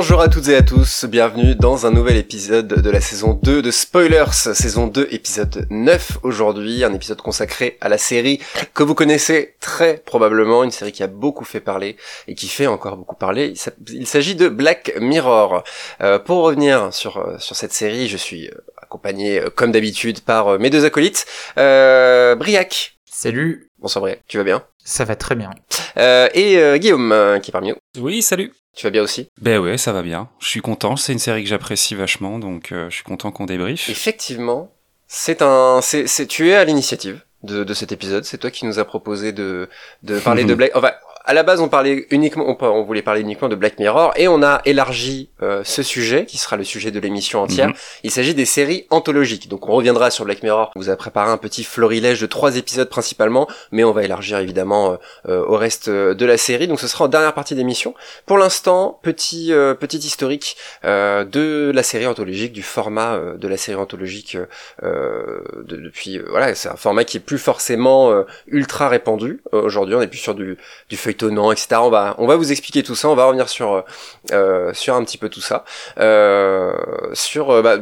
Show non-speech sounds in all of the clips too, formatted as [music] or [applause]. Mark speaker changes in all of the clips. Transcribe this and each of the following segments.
Speaker 1: Bonjour à toutes et à tous, bienvenue dans un nouvel épisode de la saison 2 de Spoilers, saison 2, épisode 9 aujourd'hui, un épisode consacré à la série que vous connaissez très probablement, une série qui a beaucoup fait parler et qui fait encore beaucoup parler. Il s'agit de Black Mirror. Euh, pour revenir sur, euh, sur cette série, je suis euh, accompagné comme d'habitude par mes deux acolytes. Briac.
Speaker 2: Salut.
Speaker 1: Bonsoir Briac, tu vas bien?
Speaker 2: Ça va très bien.
Speaker 1: et Guillaume qui est parmi nous.
Speaker 3: Oui, salut.
Speaker 1: Tu vas bien aussi?
Speaker 3: Ben ouais, ça va bien. Je suis content. C'est une série que j'apprécie vachement, donc euh, je suis content qu'on débriefe.
Speaker 1: Effectivement, c'est un, c'est, tu es à l'initiative de, de cet épisode. C'est toi qui nous a proposé de, de parler de [laughs] Black. Enfin, à la base, on parlait uniquement, on, voulait parler uniquement de Black Mirror, et on a élargi euh, ce sujet, qui sera le sujet de l'émission entière. Mhm. Il s'agit des séries anthologiques. Donc, on reviendra sur Black Mirror. On vous a préparé un petit florilège de trois épisodes principalement, mais on va élargir évidemment euh, euh, au reste de la série. Donc, ce sera en dernière partie d'émission. Pour l'instant, petit petit historique de la série anthologique, du format de la série anthologique de, depuis. voilà, c'est un format qui est plus forcément ultra répandu. Aujourd'hui, on est plus sur du, du feuilleton étonnant, etc. On va, on va vous expliquer tout ça. On va revenir sur, euh, sur un petit peu tout ça. Euh, sur, euh, bah,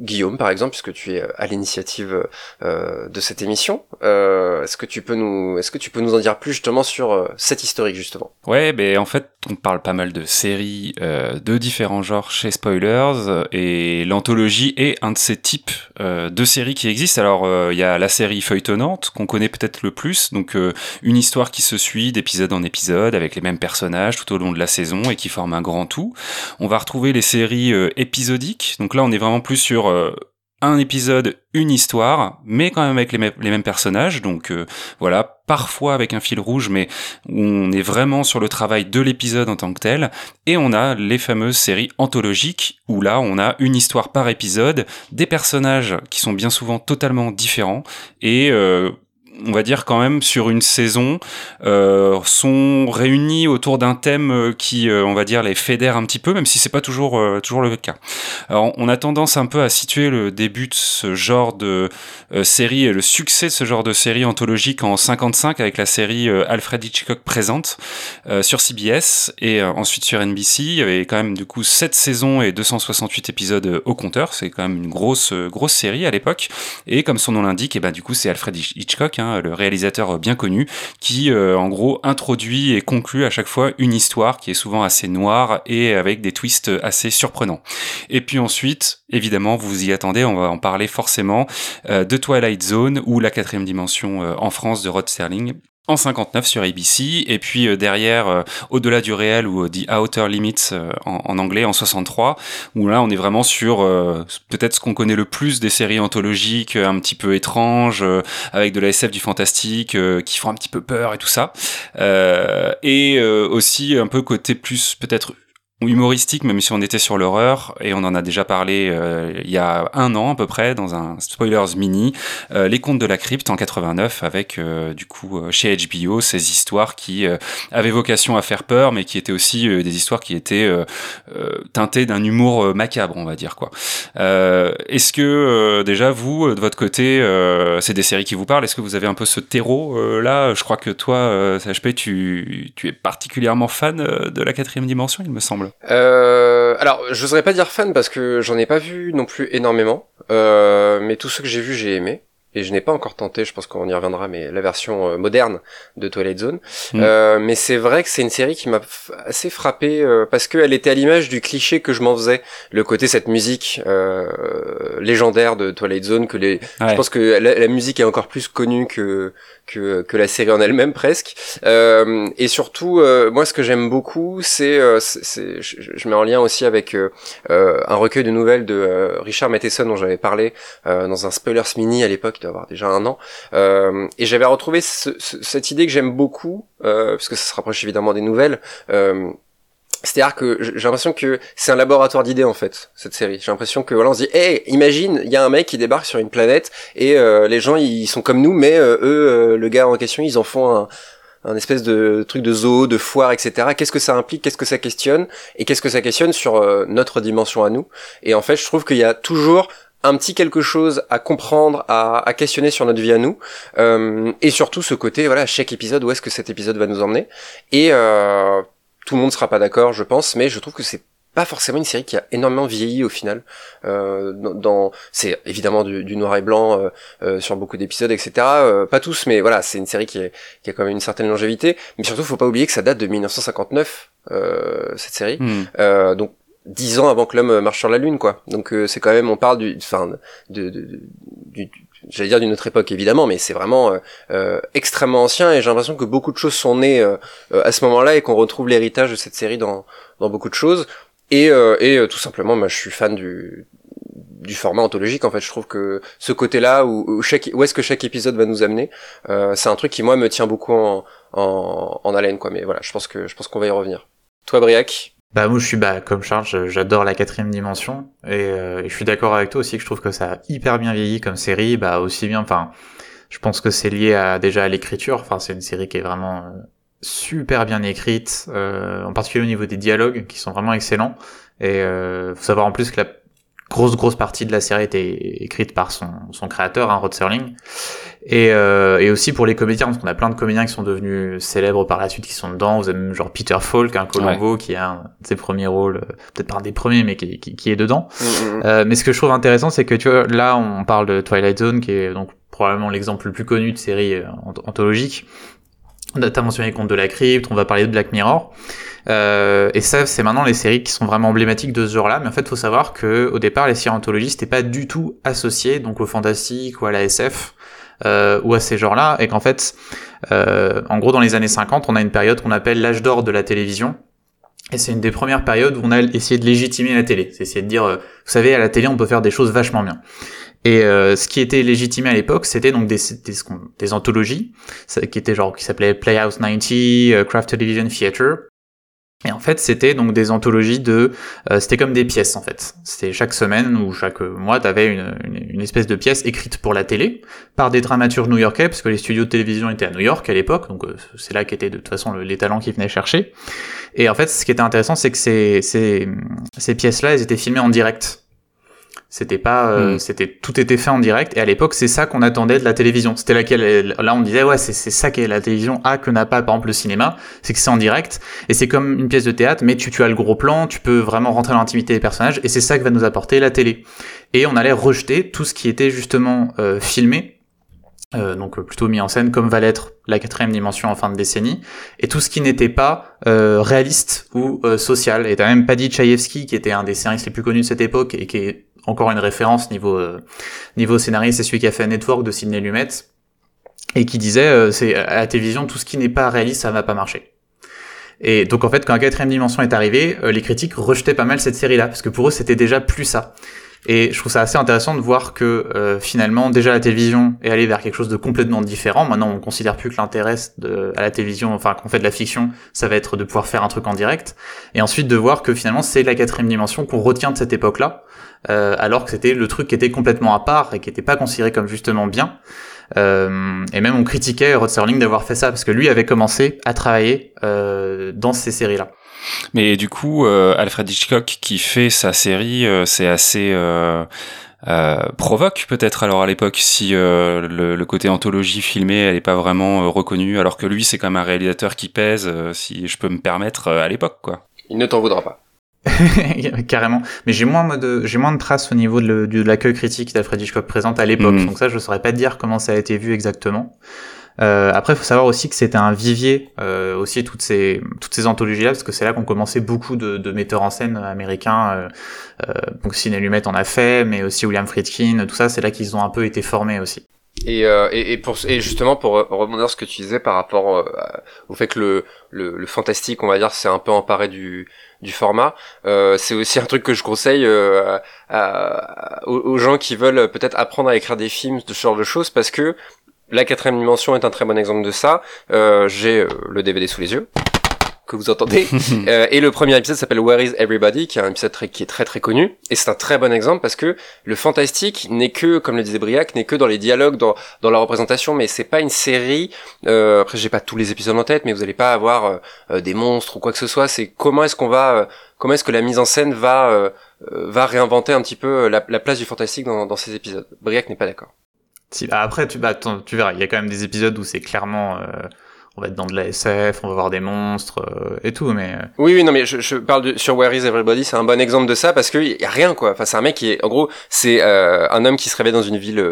Speaker 1: Guillaume, par exemple, puisque tu es euh, à l'initiative euh, de cette émission, euh, est-ce que tu peux nous, est-ce que tu peux nous en dire plus justement sur euh, cette historique justement?
Speaker 3: Ouais, ben en fait, on parle pas mal de séries euh, de différents genres chez Spoilers et l'anthologie est un de ces types de séries qui existent. Alors, il y a la série feuilletonnante qu'on connaît peut-être le plus, donc une histoire qui se suit d'épisode en épisode avec les mêmes personnages tout au long de la saison et qui forme un grand tout. On va retrouver les séries épisodiques. Donc là, on est vraiment plus sur euh, un épisode, une histoire, mais quand même avec les, mêmes personnages. Donc euh, voilà, parfois avec un fil rouge, mais on est vraiment sur le travail de l'épisode en tant que tel. Et on a les fameuses séries anthologiques, où là on a une histoire par épisode, des personnages qui sont bien souvent totalement différents, et euh, on va dire quand même sur une saison euh, sont réunis autour d'un thème euh, qui euh, on va dire les fédère un petit peu même si c'est pas toujours toujours le cas. Alors on a tendance un peu à situer le début de ce genre de série et le succès de ce genre de série anthologique en 55 avec la série Alfred Hitchcock présente sur CBS et ensuite sur NBC il y avait quand même du coup 7 saisons et 268 épisodes au compteur, c'est quand même une grosse grosse série à l'époque. Et comme son nom l'indique et ben du coup c'est Alfred Hitchcock hein, Hein, le réalisateur bien connu, qui euh, en gros introduit et conclut à chaque fois une histoire qui est souvent assez noire et avec des twists assez surprenants. Et puis ensuite, évidemment, vous y attendez, on va en parler forcément, euh, de Twilight Zone ou La quatrième dimension euh, en France de Rod Sterling en 59 sur ABC et puis euh, derrière euh, au-delà du réel ou euh, The Outer Limits en, anglais en 63 où là on est vraiment sur peut-être ce qu'on connaît le plus des séries anthologiques un petit peu étranges avec de la SF du fantastique qui font un petit peu peur et tout ça. Et aussi un peu côté plus peut-être humoristique, même si on était sur l'horreur, et on en a déjà parlé euh, il y a un an à peu près dans un spoilers mini, euh, les contes de la crypte en 89 avec euh, du coup chez HBO ces histoires qui avaient vocation à faire peur, mais qui étaient aussi des histoires qui étaient teintées d'un humour macabre, on va dire quoi. Est-ce que déjà vous de votre côté, c'est des séries qui vous parlent Est-ce que vous avez un peu ce terreau là? Je crois que toi, CHP, tu, tu es particulièrement fan de la quatrième dimension, il me semble.
Speaker 1: Euh, alors, je n'oserais pas dire fan parce que j'en ai pas vu non plus énormément, euh, mais tous ceux que j'ai vus, j'ai aimé. Et je n'ai pas encore tenté, je pense qu'on y reviendra, mais la version euh, moderne de Twilight Zone. Mm. Euh, mais c'est vrai que c'est une série qui m'a assez frappé euh, parce qu'elle était à l'image du cliché que je m'en faisais, le côté cette musique euh, légendaire de Twilight Zone que les. Je pense que la, la, musique est encore plus connue que que, que la série en elle-même presque. Euh, et surtout, euh, moi, ce que j'aime beaucoup, c'est, euh, je, je, mets en lien aussi avec euh, un recueil de nouvelles de Richard Matheson dont j'avais parlé dans un spoilers mini à l'époque, il doit avoir déjà un an. et j'avais retrouvé ce, cette idée que j'aime beaucoup, puisque ça se rapproche évidemment des nouvelles. C'est-à-dire que j'ai l'impression que c'est un laboratoire d'idées en fait cette série. J'ai l'impression que voilà on se dit, hey, imagine, il y a un mec qui débarque sur une planète et euh, les gens ils sont comme nous, mais euh, eux, euh, le gars en question, ils en font un, un espèce de truc de zoo, de foire, etc. Qu'est-ce que ça implique? Qu'est-ce que ça questionne? Et qu'est-ce que ça questionne sur notre dimension à nous? Et en fait, je trouve qu'il y a toujours un petit quelque chose à comprendre, à, à questionner sur notre vie à nous, et surtout ce côté, voilà, chaque épisode, où est-ce que cet épisode va nous emmener, et euh, tout le monde sera pas d'accord, je pense, mais je trouve que c'est pas forcément une série qui a énormément vieilli au final. Euh, dans, c'est évidemment du, noir et blanc euh, euh, sur beaucoup d'épisodes, etc. pas tous, mais voilà, c'est une série qui, qui, a quand même une certaine longévité. Mais surtout, faut pas oublier que ça date de 1959 cette série. Hmm. donc dix ans avant que l'homme marche sur la lune, quoi. Donc c'est quand même, on parle du, enfin, de, de, du, j'allais dire d'une autre époque évidemment, mais c'est vraiment extrêmement ancien et j'ai l'impression que beaucoup de choses sont nées à ce moment-là et qu'on retrouve l'héritage de cette série dans, dans beaucoup de choses. Et, euh, et euh, tout simplement, moi, je suis fan du, du format anthologique en fait. Je trouve que ce côté là où, où chaque où est-ce que chaque épisode va nous amener euh, c'est un truc qui moi me tient beaucoup en, en, en, haleine quoi. Mais voilà je pense que je pense qu'on va y revenir. Toi Briac?
Speaker 2: Bah moi je suis bah comme Charles j'adore la quatrième dimension. Et, euh, et je suis d'accord avec toi aussi que je trouve que ça a hyper bien vieilli comme série. Bah aussi bien enfin je pense que c'est lié à déjà à l'écriture. Enfin c'est une série qui est vraiment euh, super bien écrite, euh, en particulier au niveau des dialogues qui sont vraiment excellents. Et faut savoir en plus que la grosse grosse partie de la série était écrite par son, son créateur, hein, Rod Serling. Et, euh, et aussi pour les comédiens, parce qu'on a plein de comédiens qui sont devenus célèbres par la suite, qui sont dedans. Vous avez même genre Peter Falk, un Colombo, qui a un de ses premiers rôles, euh, peut-être pas un des premiers, mais qui, qui, est dedans. Mm, mm, mm. Euh, mais ce que je trouve intéressant, c'est que tu vois, là, on parle de Twilight Zone, qui est donc probablement l'exemple le plus connu de série euh, anthologique. T'as mentionné contes de la crypte, on va parler de Black Mirror. Euh, et ça, c'est maintenant les séries qui sont vraiment emblématiques de ce genre-là. Mais en fait, faut savoir que au départ, les séries anthologies n'étaient pas du tout associées donc au fantastique ou à la SF euh, ou à ces genres-là, et qu'en fait, euh, en gros, dans les années 50, on a une période qu'on appelle l'âge d'or de la télévision. Et c'est une des premières périodes où on a essayé de légitimer la télé. C'est essayer de dire, euh, vous savez, à la télé, on peut faire des choses vachement bien. Et euh, ce qui était légitimé à l'époque, c'était donc des, des, des, anthologies, qui étaient genre qui s'appelaient Playhouse 90, uh, Craft Television Theater. Et en fait, c'était donc des anthologies de, euh, c'était comme des pièces en fait. C'était chaque semaine ou chaque mois, t'avais une, une, une, espèce de pièce écrite pour la télé par des dramaturges new-yorkais, parce que les studios de télévision étaient à New York à l'époque, donc euh, c'est là qu'étaient de toute façon les talents qui venaient chercher. Et en fait, ce qui était intéressant, c'est que ces, ces, ces pièces-là, elles étaient filmées en direct. C'était pas, euh, mm. c'était tout était fait en direct. Et à l'époque, c'est ça qu'on attendait de la télévision. C'était laquelle, là, on disait ouais, c'est c'est ça qu'est la télévision a que n'a pas par exemple le cinéma, c'est que c'est en direct et c'est comme une pièce de théâtre, mais tu tu as le gros plan, tu peux vraiment rentrer dans l'intimité des personnages et c'est ça que va nous apporter la télé. Et on allait rejeter tout ce qui était justement euh, filmé euh, donc plutôt mis en scène comme va l'être la quatrième dimension en fin de décennie, et tout ce qui n'était pas euh, réaliste ou euh, social. Et t'as même Paddy Chayefsky, qui était un des scénaristes les plus connus de cette époque et qui est encore une référence niveau euh, niveau scénariste, c'est celui qui a fait Network de Sidney Lumet et qui disait euh, c'est à la télévision tout ce qui n'est pas réaliste ça va pas marcher. Et donc en fait quand la quatrième dimension est arrivée, euh, les critiques rejetaient pas mal cette série là parce que pour eux c'était déjà plus ça. Et je trouve ça assez intéressant de voir que finalement déjà la télévision est allée vers quelque chose de complètement différent. Maintenant on considère plus que l'intérêt à la télévision, enfin qu'on fait de la fiction, ça va être de pouvoir faire un truc en direct. Et ensuite de voir que finalement c'est la quatrième dimension qu'on retient de cette époque-là euh, alors que c'était le truc qui était complètement à part et qui n'était pas considéré comme justement bien. Euh, et même on critiquait Rod Serling d'avoir fait ça parce que lui avait commencé à travailler euh, dans ces séries-là.
Speaker 3: Mais du coup, euh, Alfred Hitchcock qui fait sa série, euh, c'est assez euh, provoque peut-être alors à l'époque si le, le, côté anthologie filmée elle est pas vraiment reconnue, alors que lui c'est quand même un réalisateur qui pèse, si je peux me permettre à l'époque quoi.
Speaker 1: Il ne t'en voudra pas. [laughs]
Speaker 2: Carrément. Mais j'ai moins de, j'ai moins de traces au niveau de, de l'accueil critique d'Alfred Hitchcock présente à l'époque. Mm. Donc ça, je saurais pas dire comment ça a été vu exactement. Euh, après, il faut savoir aussi que c'était un vivier euh, aussi toutes ces toutes ces anthologies là, parce que c'est là qu'on commençait beaucoup de, de, metteurs en scène américains. Euh, euh, donc Sidney Lumet en a fait, mais aussi William Friedkin. Tout ça, c'est là qu'ils ont un peu été formés aussi.
Speaker 1: Et, euh, et, et, pour, et justement pour rebondir ce que tu disais par rapport euh, au fait que le, le, le fantastique, on va dire, c'est un peu emparé du, du format. Euh, c'est aussi un truc que je conseille euh, aux, gens qui veulent peut-être apprendre à écrire des films, ce genre de choses, parce que la quatrième dimension est un très bon exemple de ça. Euh, j'ai le DVD sous les yeux que vous entendez. [laughs] euh, et le premier épisode s'appelle Where is Everybody, qui est un épisode très, qui est très très connu. Et c'est un très bon exemple parce que le fantastique n'est que, comme le disait Briac, n'est que dans les dialogues, dans, dans la représentation, mais c'est pas une série. Euh, après, j'ai pas tous les épisodes en tête, mais vous allez pas avoir euh, euh, des monstres ou quoi que ce soit. C'est comment est-ce qu'on va, euh, comment est-ce que la mise en scène va va réinventer un petit peu la, la place du fantastique dans, dans ces épisodes. Briac n'est pas d'accord.
Speaker 2: Si, bah après, tu, bah, tu verras, il y a quand même des épisodes où c'est clairement on va être dans de la SF, on va voir des monstres euh, et tout, mais
Speaker 1: oui, oui, non, mais je, je parle de, sur Where Is Everybody, c'est un bon exemple de ça parce que y a rien quoi. Enfin, c'est un mec qui est, en gros, c'est un homme qui se réveille dans une ville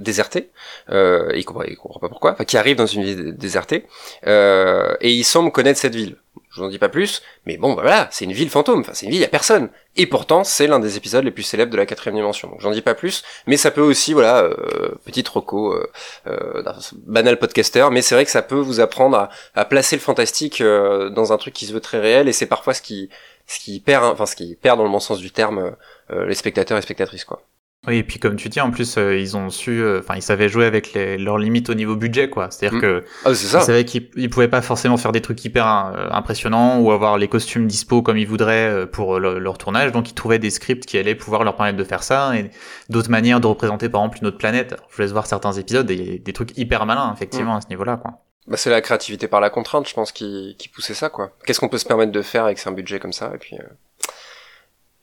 Speaker 1: désertée, euh, il comprend, il comprend pas pourquoi, enfin, qui arrive dans une ville désertée et il semble connaître cette ville. Je vous dis pas plus, mais bon, bah voilà, c'est une ville fantôme. Enfin, c'est une ville, y a personne. Et pourtant, c'est l'un des épisodes les plus célèbres de la quatrième dimension. Donc, j'en dis pas plus, mais ça peut aussi, voilà, euh, petite euh, euh, banal podcaster, mais c'est vrai que ça peut vous apprendre à, à placer le fantastique euh, dans un truc qui se veut très réel, et c'est parfois ce qui, ce qui perd, enfin, ce qui perd dans le bon sens du terme euh, les spectateurs et spectatrices, quoi.
Speaker 2: Oui, et puis comme tu dis, en plus, euh, ils ont su, euh, enfin, ils savaient jouer avec les, leurs limites au niveau budget, quoi. C'est-à-dire mm. que
Speaker 1: ah, ils
Speaker 2: savaient qu'ils pouvaient pas forcément faire des trucs hyper euh, impressionnants ou avoir les costumes dispo comme ils voudraient pour leur tournage, donc ils trouvaient des scripts qui allaient pouvoir leur permettre de faire ça et d'autres manières de représenter, par exemple, une autre planète. je vous laisse voir certains épisodes, et des trucs hyper malins, effectivement, mm. à ce niveau-là, quoi.
Speaker 1: Bah, c'est la créativité par la contrainte, je pense, qui, qui poussait ça, quoi. Qu'est-ce qu'on peut se permettre de faire avec un budget comme ça, et puis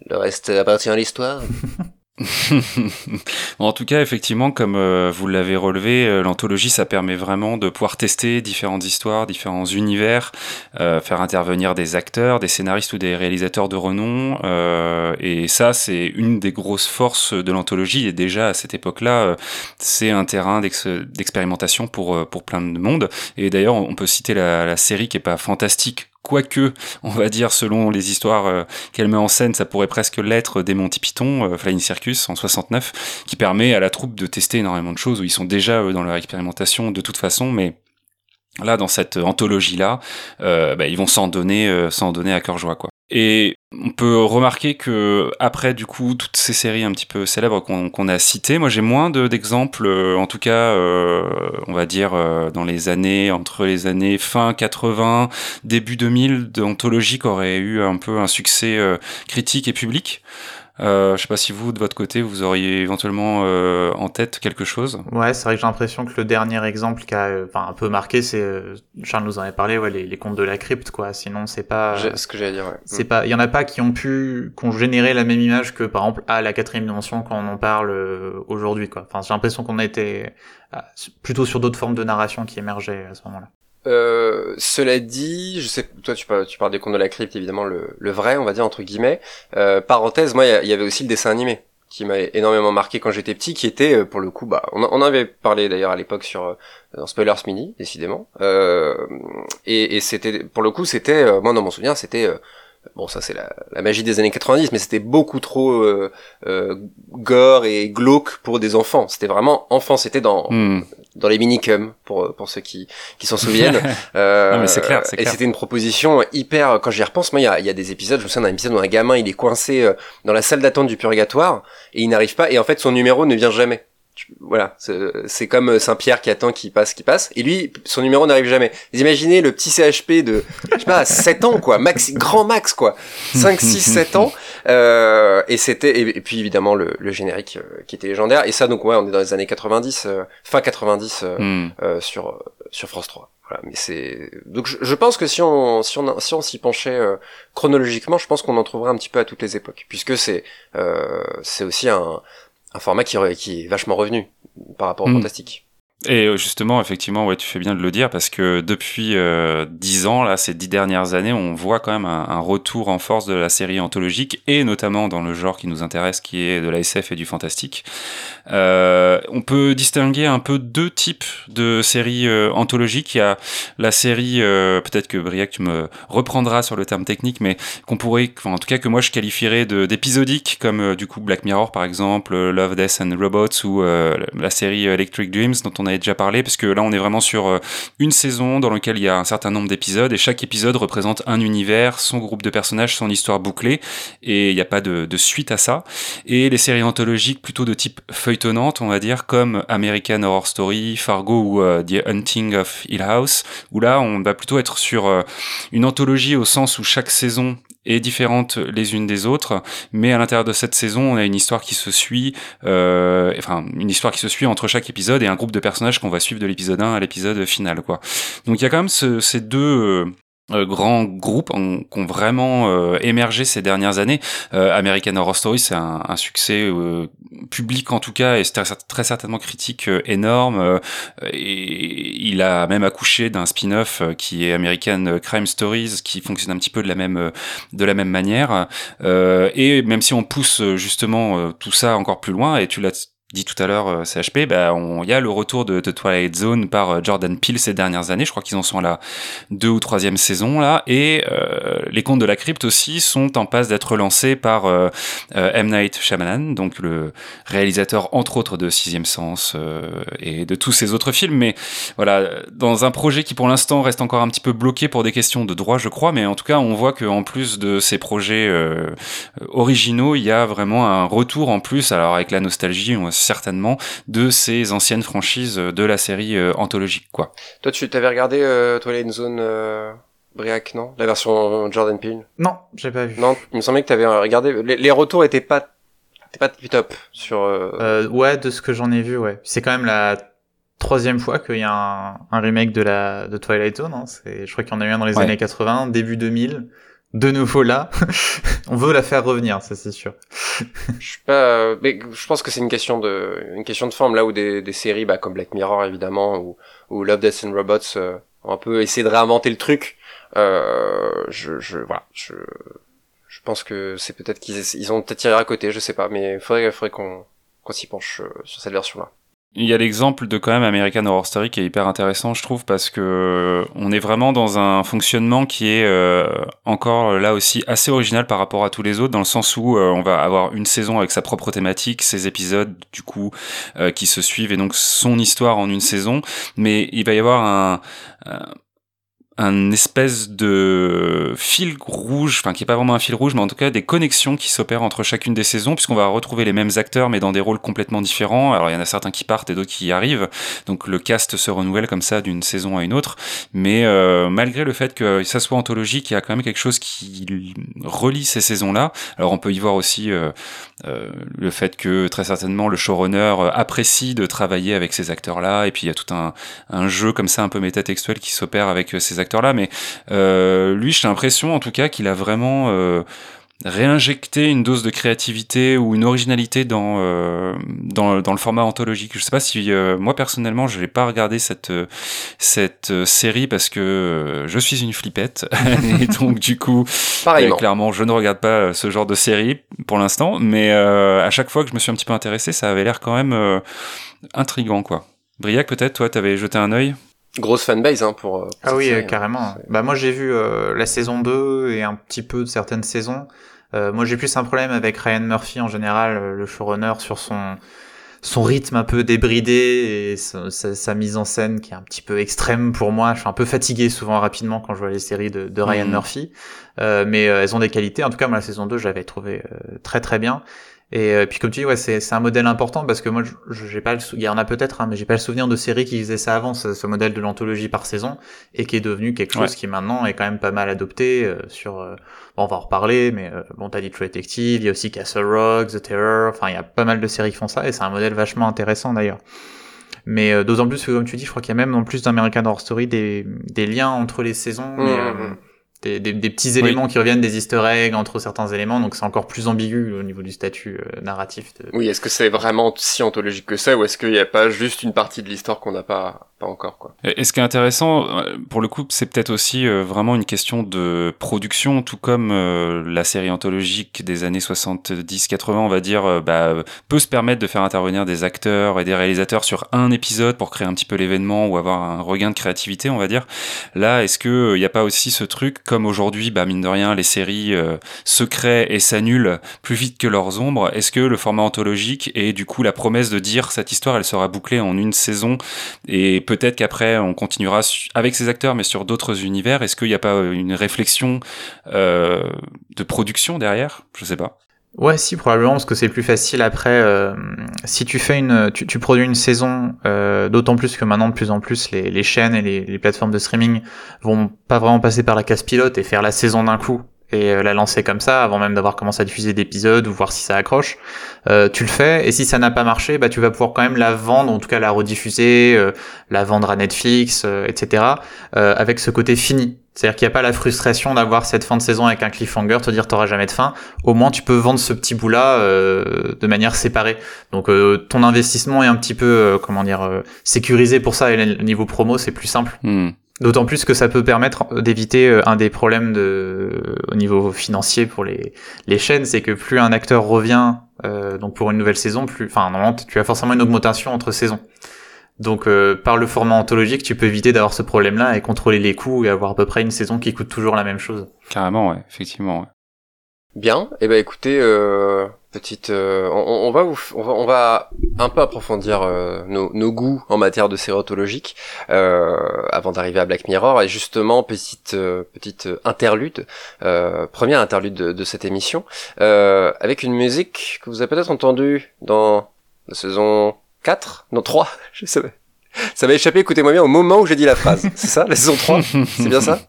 Speaker 1: le reste appartient à l'histoire. [laughs] [laughs]
Speaker 3: en tout cas, effectivement, comme euh, vous l'avez relevé, euh, l'anthologie, ça permet vraiment de pouvoir tester différentes histoires, différents univers, euh, faire intervenir des acteurs, des scénaristes ou des réalisateurs de renom. et ça, c'est une des grosses forces de l'anthologie. Et déjà, à cette époque-là, c'est un terrain d'expérimentation pour, plein de monde. Et d'ailleurs, on peut citer la, la série qui est pas fantastique quoique, on va dire, selon les histoires euh, qu'elle met en scène, ça pourrait presque l'être des Monty Python, euh, Flying Circus en 69, qui permet à la troupe de tester énormément de choses où ils sont déjà dans leur expérimentation de toute façon, mais là, dans cette anthologie-là, euh, bah, ils vont s'en donner, s'en donner à cœur joie, quoi. Et on peut remarquer que après du coup toutes ces séries un petit peu célèbres qu'on a citées, moi j'ai moins d'exemples, euh, en tout cas euh, on va dire euh, dans les années entre les années fin 80, début 2000 d'anthologie qui auraient eu un peu un succès critique et public. Euh, je sais pas si vous, de votre côté, vous auriez éventuellement euh, en tête quelque chose.
Speaker 2: Ouais, c'est vrai que j'ai l'impression que le dernier exemple qui a euh, enfin, un peu marqué, c'est euh, Charles nous en avait parlé, ouais, les, les contes de la crypte, quoi. Sinon, c'est pas.
Speaker 1: Ce que j'allais dire. Ouais.
Speaker 2: C'est pas. Il y en a pas qui ont pu, qui ont généré la même image que par exemple à la quatrième dimension quand on en parle aujourd'hui, quoi. Enfin, j'ai l'impression qu'on était plutôt sur d'autres formes de narration qui émergeaient à ce moment-là.
Speaker 1: Euh, cela dit, je sais, toi tu parles, tu parles des contes de la crypte, évidemment le, le vrai, on va dire entre guillemets. Euh, parenthèse, moi il y, avait aussi le dessin animé qui m'a énormément marqué quand j'étais petit, qui était euh, pour le coup, bah, on, on avait parlé d'ailleurs à l'époque sur euh, dans Spoilers Mini, décidément. Euh, et, et c'était, pour le coup, c'était, moi dans mon souvenir, c'était bon ça c'est la, la, magie des années 90 mais c'était beaucoup trop euh, euh, gore et glauque pour des enfants. C'était vraiment enfant c'était dans hmm. dans les minicums pour pour ceux qui qui s'en souviennent. [laughs]
Speaker 3: Euh, non, mais c'est clair,
Speaker 1: et c'était une proposition hyper quand j'y repense moi il y a, y a des épisodes je me souviens d'un épisode où un gamin il est coincé euh, dans la salle d'attente du purgatoire et il n'arrive pas et en fait son numéro ne vient jamais voilà, c'est comme Saint-Pierre qui attend qu'il passe, qui passe, et lui, son numéro n'arrive jamais. Vous imaginez le petit CHP de, je sais pas, 7 ans, quoi, max, grand max, quoi, 5, 6, 7 ans, euh, et c'était, et, puis évidemment le, le générique euh, qui était légendaire, et ça, donc ouais, on est dans les années 90, euh, fin 90, euh, hmm. sur, sur France 3. Voilà, mais c'est donc je, pense que si on si on si on s'y penchait chronologiquement, je pense qu'on en trouverait un petit peu à toutes les époques, puisque c'est c'est aussi un un format qui, qui est vachement revenu par rapport au mm. fantastique.
Speaker 3: Et euh, justement, effectivement, ouais, tu fais bien de le dire parce que depuis euh, dix ans, là, ces dix dernières années, on voit quand même un, retour en force de la série anthologique et notamment dans le genre qui nous intéresse, qui est de la SF et du fantastique. Euh, on peut distinguer un peu deux types de séries euh, anthologiques. Il y a la série, peut-être que Briac, tu me reprendras sur le terme technique, mais qu'on pourrait, en tout cas que moi je qualifierais d'épisodique, comme du coup Black Mirror par exemple, Love, Death and Robots ou la série Electric Dreams dont on a déjà parlé, parce que là on est vraiment sur euh, une saison dans laquelle il y a un certain nombre d'épisodes, et chaque épisode représente un univers, son groupe de personnages, son histoire bouclée, et il n'y a pas de, suite à ça. Et les séries anthologiques plutôt de type feuilletonnante, on va dire, comme American Horror Story, Fargo ou euh, The Hunting of Hill House, où là on va plutôt être sur euh, une anthologie au sens où chaque saison est différente les unes des autres, mais à l'intérieur de cette saison, on a une histoire qui se suit, euh, enfin une histoire qui se suit entre chaque épisode et un groupe de personnages qu'on va suivre de l'épisode 1 à l'épisode final, quoi. Donc il y a quand même ce, ces deux euh, grands groupes qui ont vraiment euh, émergé ces dernières années. Euh, American Horror Story, c'est un, un, succès public en tout cas, et c'est très certainement critique énorme. et il a même accouché d'un spin-off qui est American Crime Stories, qui fonctionne un petit peu de la même de la même manière. et même si on pousse justement tout ça encore plus loin, et tu l'as dit tout à l'heure euh, CHP, bah, il y a le retour de, de, Twilight Zone par euh, Jordan Peele ces dernières années. Je crois qu'ils en sont à la deux ou troisième saison là. Et euh, les contes de la crypte aussi sont en passe d'être lancés par euh, M Night Shyamalan, donc le réalisateur entre autres de Sixième Sens et de tous ces autres films. Mais voilà, dans un projet qui pour l'instant reste encore un petit peu bloqué pour des questions de droit, je crois. Mais en tout cas, on voit qu'en plus de ces projets originaux, il y a vraiment un retour en plus. Alors avec la nostalgie, on certainement de ces anciennes franchises de la série euh, anthologique quoi.
Speaker 1: Toi tu t'avais regardé euh, Twilight Zone euh, Briac non? La version Jordan Peele
Speaker 2: Non, j'ai pas vu.
Speaker 1: Non, il me semblait que t'avais regardé les, retours étaient pas étaient pas top sur
Speaker 2: euh... ouais, de ce que j'en ai vu ouais. C'est quand même la troisième fois qu'il y a un, un, remake de la de Twilight Zone hein. je crois qu'il y en a eu un dans les années 80, début 2000 de nouveau là. [laughs] on veut la faire revenir, ça c'est sûr.
Speaker 1: je pas, mais je pense que c'est une question de, une question de forme là où des, des séries, bah, comme Black Mirror évidemment ou, ou Love, Death and Robots euh, ont un peu essayé de réinventer le truc. Euh, je, je, voilà, je, je pense que c'est peut-être qu'ils ils ont peut-être tiré à côté, je sais pas, mais faudrait, faudrait qu'on, qu'on s'y penche euh, sur cette version là.
Speaker 3: Il y a l'exemple de quand même American Horror Story qui est hyper intéressant, je trouve, parce que on est vraiment dans un fonctionnement qui est euh, encore là aussi assez original par rapport à tous les autres, dans le sens où euh, on va avoir une saison avec sa propre thématique, ses épisodes du coup euh, qui se suivent et donc son histoire en une saison, mais il va y avoir un, un un espèce de fil rouge, enfin qui est pas vraiment un fil rouge, mais en tout cas des connexions qui s'opèrent entre chacune des saisons, puisqu'on va retrouver les mêmes acteurs, mais dans des rôles complètement différents. Alors il y en a certains qui partent et d'autres qui y arrivent, donc le cast se renouvelle comme ça d'une saison à une autre. Mais euh, malgré le fait que ça soit anthologique, il y a quand même quelque chose qui relie ces saisons-là. Alors on peut y voir aussi euh, euh, le fait que très certainement le showrunner apprécie de travailler avec ces acteurs-là, et puis il y a tout un, un jeu comme ça un peu métatextuel qui s'opère avec ces acteurs là mais euh, lui, j'ai l'impression en tout cas qu'il a vraiment euh, réinjecté une dose de créativité ou une originalité dans, euh, dans, dans, le format anthologique. Je sais pas si moi personnellement je n'ai pas regardé cette, cette série parce que je suis une flippette [laughs] et donc du coup clairement je ne regarde pas ce genre de série pour l'instant mais à chaque fois que je me suis un petit peu intéressé ça avait l'air quand même intrigant quoi. Briac peut-être toi t'avais jeté un œil?
Speaker 1: Grosse fanbase hein, pour,
Speaker 2: pour Ah oui, hein. carrément. Bah moi j'ai vu euh, la saison 2 et un petit peu de certaines saisons. Euh, moi j'ai plus un problème avec Ryan Murphy en général, euh, le showrunner, sur son son rythme un peu débridé et sa, sa, mise en scène qui est un petit peu extrême pour moi. Je suis un peu fatigué souvent rapidement quand je vois les séries de, de Ryan mmh. Murphy, euh, mais elles ont des qualités. En tout cas, moi la saison 2, j'avais trouvé très très bien. Et euh, puis comme tu dis, ouais, c'est un modèle important parce que moi, j'ai pas le, il y en a peut-être, hein, mais j'ai pas le souvenir de séries qui faisaient ça avant, ce, modèle de l'anthologie par saison, et qui est devenu quelque chose qui maintenant est quand même pas mal adopté euh, sur. Euh, bon, on va en reparler, mais bon, t'as dit True Detective, il y a aussi Castle Rock, The Terror, enfin, il y a pas mal de séries qui font ça, et c'est un modèle vachement intéressant d'ailleurs. Mais d'autant plus que comme tu dis, je crois qu'il y a même en plus d'American Horror Story des, des liens entre les saisons. Mmh, mmh des, des, des, petits éléments qui reviennent, des easter eggs entre certains éléments, donc c'est encore plus ambigu au niveau du statut euh, narratif. De...
Speaker 1: Oui, est-ce que c'est vraiment si anthologique que ça, ou est-ce qu'il n'y a pas juste une partie de l'histoire qu'on n'a pas, pas encore quoi?
Speaker 3: Et ce qui est intéressant, euh, pour le coup, c'est peut-être aussi euh, vraiment une question de production, tout comme la série anthologique des années 70-80, on va dire, bah, peut se permettre de faire intervenir des acteurs et des réalisateurs sur un épisode pour créer un petit peu l'événement ou avoir un regain de créativité, on va dire. Là, est-ce qu'il n'y a pas aussi ce truc comme aujourd'hui, bah, mine de rien, les séries euh, secrets et s'annulent plus vite que leurs ombres, est-ce que le format anthologique et du coup la promesse de dire cette histoire, elle sera bouclée en une saison et peut-être qu'après on continuera avec ces acteurs mais sur d'autres univers, est-ce qu'il n'y a pas euh, une réflexion euh, de production derrière? Je sais pas.
Speaker 2: Ouais, si probablement parce que c'est plus facile après. Euh, si tu fais une, tu, tu produis une saison, euh, d'autant plus que maintenant de plus en plus les, chaînes et les, plateformes de streaming vont pas vraiment passer par la casse pilote et faire la saison d'un coup et euh, la lancer comme ça avant même d'avoir commencé à diffuser d'épisodes ou voir si ça accroche. Tu le fais et si ça n'a pas marché, bah tu vas pouvoir quand même la vendre, en tout cas la rediffuser, la vendre à Netflix, etc. avec ce côté fini C'est-à-dire qu'il n'y a pas la frustration d'avoir cette fin de saison avec un cliffhanger, te dire t'auras jamais de fin. Au moins, tu peux vendre ce petit bout-là euh, de manière séparée. Donc, euh, ton investissement est un petit peu, euh, comment dire, sécurisé pour ça. Et le niveau promo, c'est plus simple.
Speaker 3: Hmm.
Speaker 2: D'autant plus que ça peut permettre d'éviter un des problèmes de, au niveau financier pour les, les chaînes, c'est que plus un acteur revient donc pour une nouvelle saison, plus, enfin normalement tu as forcément une augmentation entre saisons. Donc euh, par le format anthologique, tu peux éviter d'avoir ce problème-là et contrôler les coûts et avoir à peu près une saison qui coûte toujours la même chose.
Speaker 3: Carrément, ouais, effectivement. Ouais.
Speaker 1: Bien. Et eh ben écoutez, euh, petite, euh, on, on, va vous, on, va on va un peu approfondir euh, nos, nos, goûts en matière de série anthologique avant d'arriver à Black Mirror. Et justement, petite petite interlude, première interlude de, de cette émission, avec une musique que vous avez peut-être entendue dans la saison 4 Non, 3 [laughs] Je sais Ça m'a échappé, écoutez-moi bien, au moment où j'ai dit la phrase. C'est ça, la saison 3 [laughs] C'est bien ça?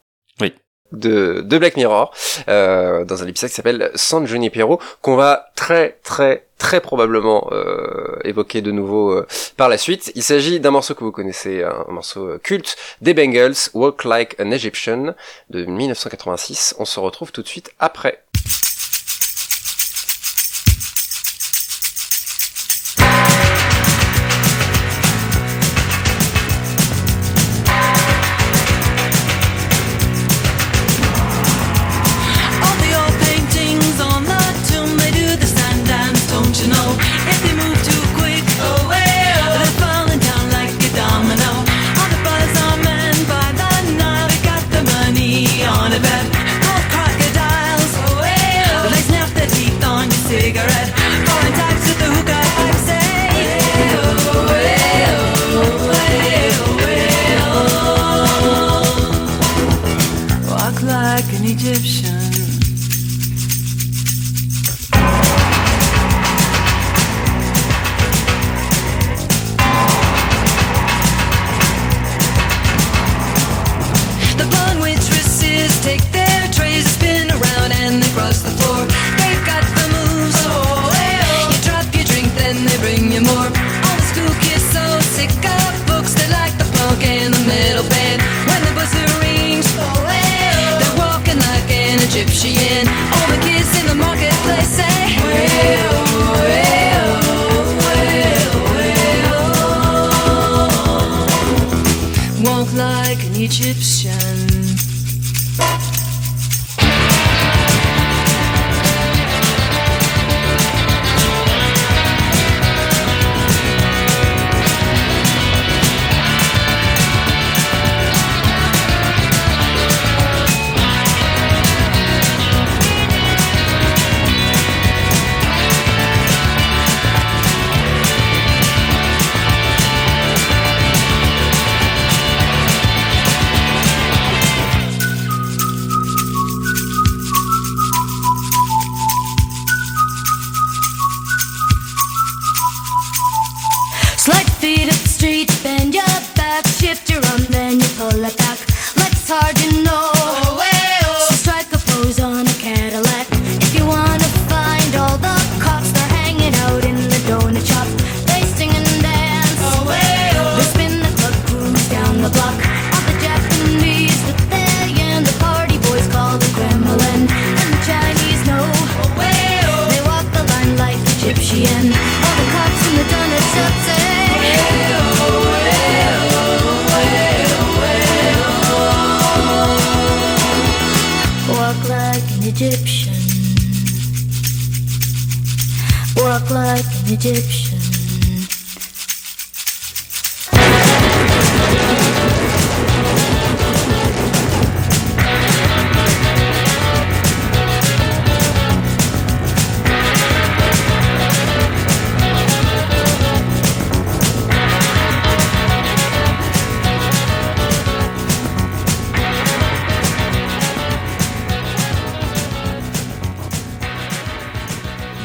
Speaker 3: Oui.
Speaker 1: De, de Black Mirror, euh, dans un épisode qui s'appelle San Junipero, qu'on va très très très probablement euh, évoquer de nouveau euh, par la suite. Il s'agit d'un morceau que vous connaissez, un morceau culte des Bengals, Walk Like an Egyptian, de 1986. On se retrouve tout de suite après.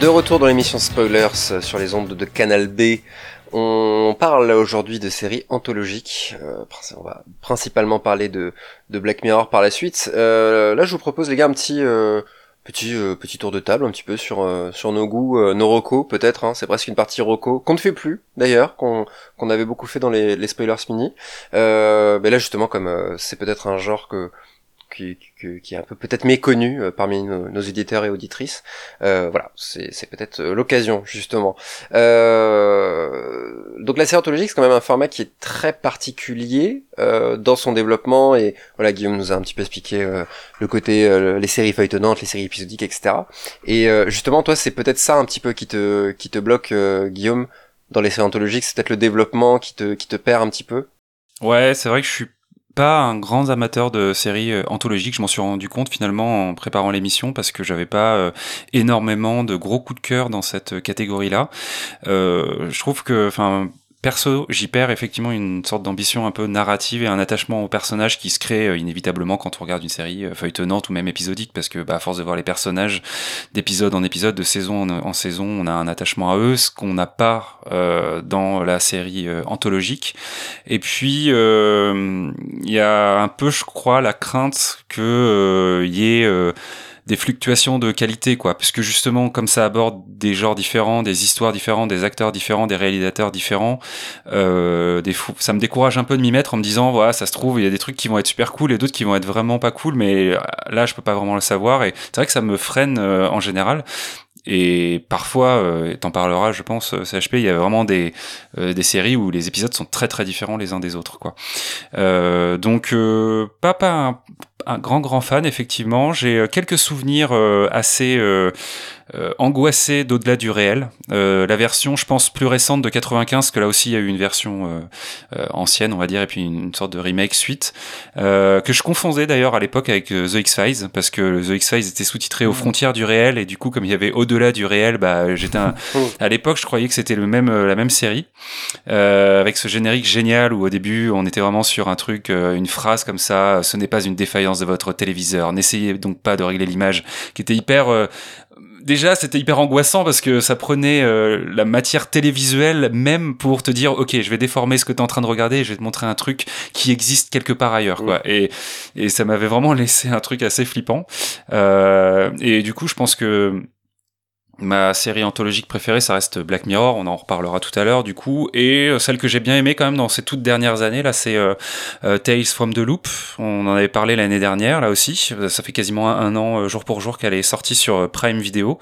Speaker 1: Retour dans l'émission Spoilers sur les ondes de Canal B. On parle aujourd'hui de séries anthologiques. Euh, on va principalement parler de, de Black Mirror par la suite. Euh, là, je vous propose les gars un petit euh, petit tour de table, un petit peu sur sur nos goûts, nos recos peut-être. Hein. c'est presque une partie roco qu'on ne fait plus d'ailleurs, qu'on qu'on avait beaucoup fait dans les, les spoilers mini. mais là justement, comme c'est peut-être un genre que qui, qui, est un peu peut-être méconnu parmi nos, nos, éditeurs et auditrices. voilà, c'est peut-être l'occasion justement. donc la série anthologique, c'est quand même un format qui est très particulier dans son développement et voilà, Guillaume nous a un petit peu expliqué le côté les séries feuilletonnantes, les séries épisodiques, etc. Et justement, toi, c'est peut-être ça un petit peu qui te qui te bloque, Guillaume dans les séries anthologiques, c'est peut-être le développement qui te, qui te perd un petit peu?
Speaker 3: Ouais, c'est vrai que je suis pas un grand amateur de séries euh, anthologiques. Je m'en suis rendu compte finalement en préparant l'émission parce que j'avais pas euh, énormément de gros coups de cœur dans cette catégorie-là. Euh, je trouve que, enfin, perso, j'y perds effectivement une sorte d'ambition un peu narrative et un attachement au personnage qui se crée euh, inévitablement quand on regarde une série euh, feuilletonnante ou même épisodique, parce que bah, à force de voir les personnages d'épisode en épisode, de saison en, saison, on a un attachement à eux, ce qu'on n'a pas euh, dans la série anthologique. Et puis il y a un peu, je crois, la crainte que y ait des fluctuations de qualité, quoi. Puisque justement, comme ça aborde des genres différents, des histoires différentes, des acteurs différents, des réalisateurs différents, euh, des ça me décourage un peu de m'y mettre en me disant, voilà, ça se trouve, il y a des trucs qui vont être super cool et d'autres qui vont être vraiment pas cool, mais euh, là, je peux pas vraiment le savoir. Et c'est vrai que ça me freine euh, en général. Et parfois, euh, t'en parleras, je pense, euh, CHP, il y a vraiment des, des séries où les épisodes sont très très différents les uns des autres, quoi. Euh, donc, pas, pas un, grand grand fan effectivement. J'ai euh, quelques souvenirs euh, assez euh, euh, angoissé d'au-delà du réel. Euh, la version, je pense, plus récente de 95, que là aussi il y a eu une version euh, ancienne, on va dire, et puis une, sorte de remake suite, que je confondais d'ailleurs à l'époque avec The X-Files, parce que The X-Files était sous-titré aux frontières du réel, et du coup, comme il y avait au-delà du réel, bah, j'étais [laughs] à l'époque, je croyais que c'était le même, la même série, avec ce générique génial où au début, on était vraiment sur un truc, une phrase comme ça, ce n'est pas une défaillance de votre téléviseur, n'essayez donc pas de régler l'image, qui était hyper déjà c'était hyper angoissant parce que ça prenait euh, la matière télévisuelle même pour te dire ok je vais déformer ce que tu es en train de regarder et je vais te montrer un truc qui existe quelque part ailleurs quoi. Et, et ça m'avait vraiment [laughs] laissé un truc assez flippant. Euh, et du coup je pense que Ma série anthologique préférée, ça reste Black Mirror, on en reparlera tout à l'heure du coup, et euh, celle que j'ai bien aimée quand même dans ces toutes dernières années, là c'est euh, euh, Tales from the Loop, on en avait parlé l'année dernière là aussi, ça fait quasiment un, an jour pour jour qu'elle est sortie sur Prime Video,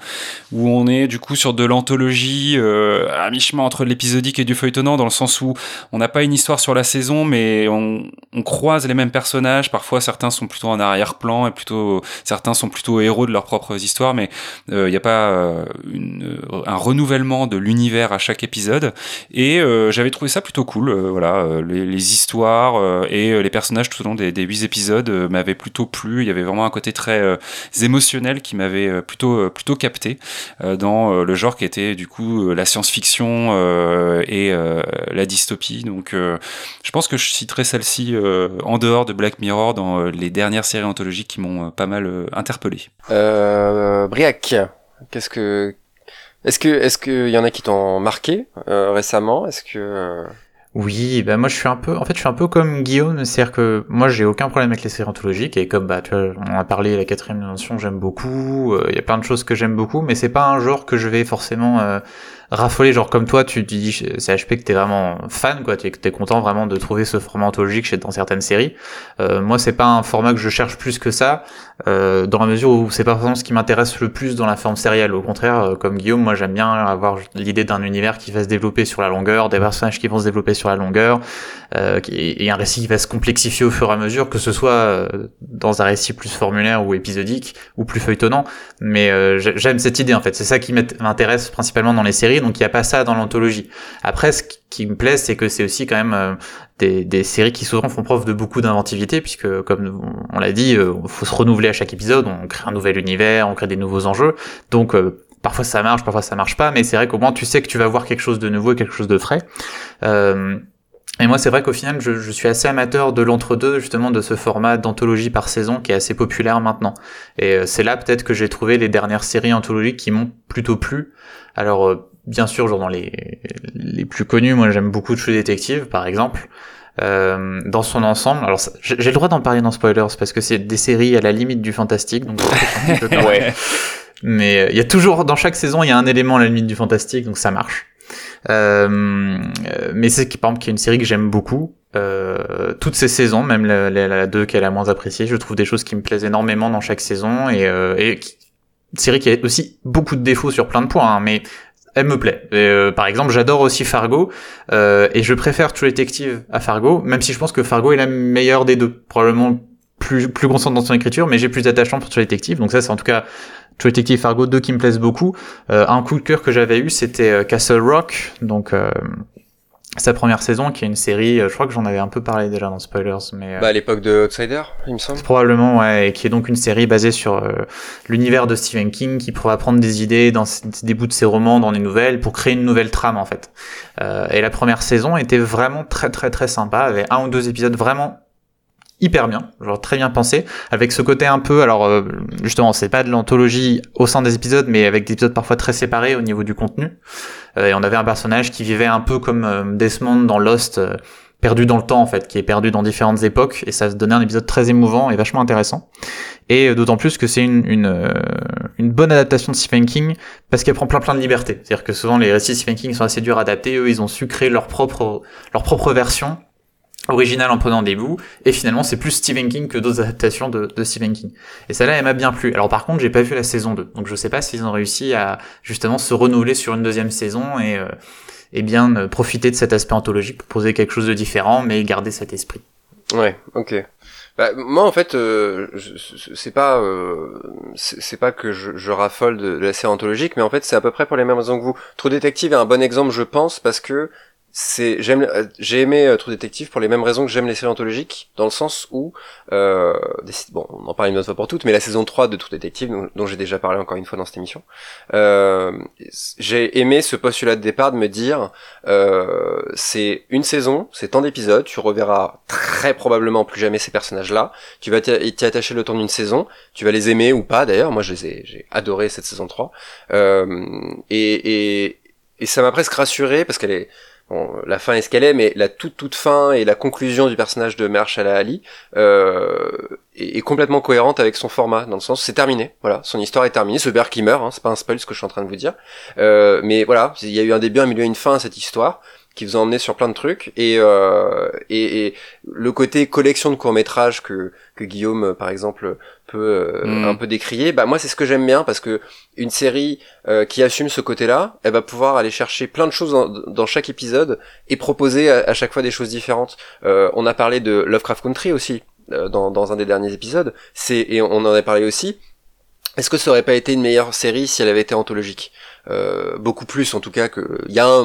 Speaker 3: où on est du coup sur de l'anthologie à mi-chemin entre l'épisodique et du feuilletonnant, dans le sens où on n'a pas une histoire sur la saison, mais on, on, croise les mêmes personnages, parfois certains sont plutôt en arrière-plan, et plutôt certains sont plutôt héros de leurs propres histoires, mais il n'y a pas une, un renouvellement de l'univers à chaque épisode. Et euh, j'avais trouvé ça plutôt cool euh, voilà euh, les, histoires et les personnages tout au long des, des huit épisodes m'avaient plutôt plu. Il y avait vraiment un côté très émotionnel qui m'avait plutôt plutôt capté dans le genre qui était du coup la science-fiction et la dystopie. Donc je pense que je citerai celle-ci en dehors de Black Mirror dans les dernières séries anthologiques qui m'ont pas mal interpellé.
Speaker 1: Briac Qu'est-ce que est-ce que est-ce qu'il y en a qui t'ont marqué euh, récemment? Est-ce que euh,
Speaker 2: oui, bah moi je suis un peu, en fait je suis un peu comme Guillaume, c'est-à-dire que moi j'ai aucun problème avec les séries et comme bah tu vois, on a parlé la quatrième dimension, j'aime beaucoup, euh, il y a plein de choses que j'aime beaucoup, mais c'est pas un genre que je vais forcément raffolé, genre comme toi, tu, tu dis HP que t'es vraiment fan, quoi, tu es, content vraiment de trouver ce format anthologique chez dans certaines séries. Euh, moi, c'est pas un format que je cherche plus que ça, euh, dans la mesure où c'est pas vraiment ce qui m'intéresse le plus dans la forme sérielle. Au contraire, euh, comme Guillaume, moi j'aime bien avoir l'idée d'un univers qui va se développer sur la longueur, des personnages qui vont se développer sur la longueur, euh, et, un récit qui va se complexifier au fur et à mesure, que ce soit euh, dans un récit plus formulaire ou épisodique ou plus feuilletonnant. Mais euh, j'aime cette idée en fait. C'est ça qui m'intéresse principalement dans les séries. Donc il n'y a pas ça dans l'anthologie. Après, ce qui me plaît, c'est que c'est aussi quand même des, des, séries qui souvent font preuve de beaucoup d'inventivité, puisque comme on l'a dit, il faut se renouveler à chaque épisode. On crée un nouvel univers, on crée des nouveaux enjeux. Donc parfois ça marche, parfois ça marche pas, mais c'est vrai qu'au moins tu sais que tu vas voir quelque chose de nouveau, quelque chose de frais. Euh, et moi, c'est vrai qu'au final, je, je, suis assez amateur de l'entre-deux, justement, de ce format d'anthologie par saison qui est assez populaire maintenant. Et euh, c'est là peut-être que j'ai trouvé les dernières séries anthologiques qui m'ont plutôt plu. Alors, euh, bien sûr, genre dans les, les plus connus, moi j'aime beaucoup True Detective, par exemple. Euh, dans son ensemble, alors j'ai le droit d'en parler dans spoilers parce que c'est des séries à la limite du fantastique, donc [laughs] ouais. mais euh, il y a toujours dans chaque saison il y a un élément à la limite du fantastique, donc ça marche. Euh, mais c'est par exemple qui est une série que j'aime beaucoup. euh, toutes ces saisons, même la, la, la 2 qui est la moins appréciée. Je trouve des choses qui me plaisent énormément dans chaque saison et, euh, et une série qui a aussi beaucoup de défauts sur plein de points, hein, mais elle me plaît. Euh, par exemple, j'adore aussi Fargo euh, et je préfère True Detective à Fargo, même si je pense que Fargo est la meilleure des deux, probablement plus plus constante dans son écriture, mais j'ai plus d'attachement pour True Detective. Donc ça, c'est en tout cas True Detective Fargo 2 qui me plaisent beaucoup. Euh, un coup de cœur que j'avais eu, c'était euh, Castle Rock, donc sa première saison, qui est une série, euh, je crois que j'en avais un peu parlé déjà dans Spoilers, mais... euh,
Speaker 1: Bah, à l'époque de Outsider, il me semble.
Speaker 2: Probablement, ouais, et qui est donc une série basée sur euh, l'univers de Stephen King, qui pourra prendre des idées dans des bouts de ses romans, dans des nouvelles, pour créer une nouvelle trame en fait. Euh, et la première saison était vraiment très très très sympa, avec un ou deux épisodes vraiment hyper bien, genre très bien pensé, avec ce côté un peu, alors euh, justement, c'est pas de l'anthologie au sein des épisodes, mais avec des épisodes parfois très séparés au niveau du contenu. Euh, et on avait un personnage qui vivait un peu comme euh, Desmond dans Lost. euh, perdu dans le temps en fait, qui est perdu dans différentes époques, et ça se donnait un épisode très émouvant et vachement intéressant. Et d'autant plus que c'est une, une, une bonne adaptation de Stephen King, parce qu'elle prend plein plein de liberté. C'est-à-dire que souvent les récits de Stephen King sont assez durs à adapter, eux ils ont su créer leur propre, leur propre version originale en prenant des bouts, et finalement c'est plus Stephen King que d'autres adaptations de, de Stephen King. Et celle-là elle m'a bien plu. Alors par contre j'ai pas vu la saison 2, donc je sais pas s'ils ont réussi à justement se renouveler sur une deuxième saison et... euh, et bien euh, profiter de cet aspect anthologique pour poser quelque chose de différent, mais garder cet esprit.
Speaker 1: Ouais, ok. Bah, moi, en fait, euh, c'est pas, euh, c'est pas que je, je raffole de, la série anthologique, mais en fait, c'est à peu près pour les mêmes raisons que vous. True Detective est un bon exemple, je pense, parce que c'est, j'aime, euh, j'ai aimé euh, True Detective pour les mêmes raisons que j'aime les séries anthologiques, dans le sens où, euh, bon, on en parle une autre fois pour toutes, mais la saison 3 de True Detective, dont, dont j'ai déjà parlé encore une fois dans cette émission, euh, j'ai aimé ce postulat de départ de me dire, euh, c'est une saison, c'est tant d'épisodes, tu reverras très probablement plus jamais ces personnages-là, tu vas t'y attacher le temps d'une saison, tu vas les aimer ou pas d'ailleurs, moi je les ai, j'ai adoré cette saison 3, euh, et, et, et ça m'a presque rassuré parce qu'elle est, la fin est ce qu'elle est, mais la toute toute fin et la conclusion du personnage de Mahershala Ali euh, est, complètement cohérente avec son format, dans le sens c'est terminé, voilà, son histoire est terminée, ce bear qui meurt, hein, c'est pas un spoil ce que je suis en train de vous dire, euh, mais voilà, il y a eu un début, un milieu, une fin à cette histoire qui vous a emmené sur plein de trucs et, euh, et, et le côté collection de courts métrages que, que Guillaume par exemple peut euh, un peu décrier bah moi c'est ce que j'aime bien parce que une série euh, qui assume ce côté là elle va pouvoir aller chercher plein de choses dans, dans chaque épisode et proposer à, à chaque fois des choses différentes. Euh, on a parlé de Lovecraft Country aussi euh, dans, dans un des derniers épisodes. C'est et on en a parlé aussi. Est-ce que ça aurait pas été une meilleure série si elle avait été anthologique? Euh, Beaucoup plus en tout cas que il y a un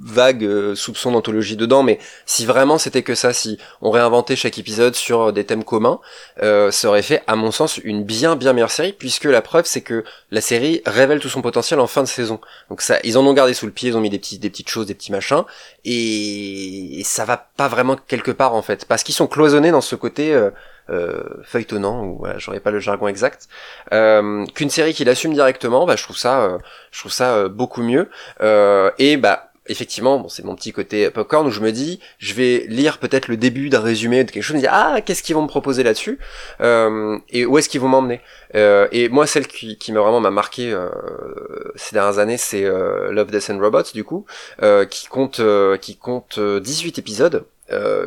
Speaker 1: vague euh, soupçon d'anthologie dedans, mais si vraiment c'était que ça, si on réinventait chaque épisode sur des thèmes communs, euh, ça aurait fait, à mon sens, une bien bien meilleure série, puisque la preuve c'est que la série révèle tout son potentiel en fin de saison. Donc ça, ils en ont gardé sous le pied, ils ont mis des petits des petites choses, des petits machins, et, ça va pas vraiment quelque part en fait, parce qu'ils sont cloisonnés dans ce côté. Euh, euh, feuilletonnant ou voilà, j'aurais pas le jargon exact euh, qu'une série qui l'assume directement bah je trouve ça euh, je trouve ça euh, beaucoup mieux euh, et bah effectivement, bon, c'est mon petit côté popcorn où je me dis, je vais lire peut-être le début d'un résumé de quelque chose, et me dire ah qu'est-ce qu'ils vont me proposer là-dessus euh, et où est-ce qu'ils vont m'emmener. Euh, et moi, celle qui, qui m'a vraiment m'a marqué euh, ces dernières années, c'est euh, Love, Death and Robots du coup, euh, qui compte qui compte euh, 18 épisodes,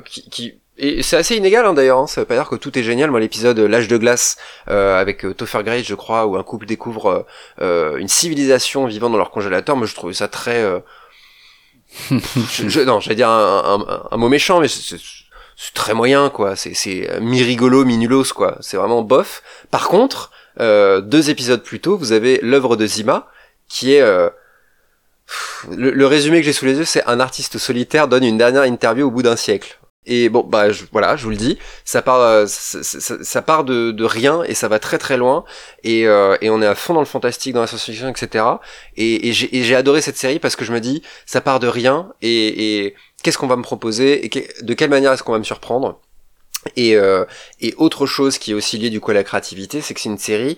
Speaker 1: qui, qui et c'est assez inégal hein, d'ailleurs, hein, ça veut pas dire que tout est génial. Moi l'épisode L'âge de glace euh, avec Topher Grace je crois, où un couple découvre euh, une civilisation vivant dans leur congélateur, moi je trouvais ça très... je, non, dire un, mot méchant, mais c'est- très moyen quoi. C'est euh, mi-rigolo, mi-nulos quoi. C'est vraiment bof. Par contre, euh, deux épisodes plus tôt, vous avez l'œuvre de Zima, qui est... euh, le, le résumé que j'ai sous les yeux, c'est un artiste solitaire donne une dernière interview au bout d'un siècle. Et bon, bah je, voilà, je vous le dis, ça part, euh, ça, ça- ça part de, de rien et ça va très très loin. Et, euh, et on est à fond dans le fantastique, dans la science-fiction, etc. Et, et j'ai adoré cette série parce que je me dis, ça part de rien et, et qu'est-ce qu'on va me proposer et de quelle manière est-ce qu'on va me surprendre? Et, euh, et autre chose qui est aussi liée du coup à la créativité, c'est que c'est une série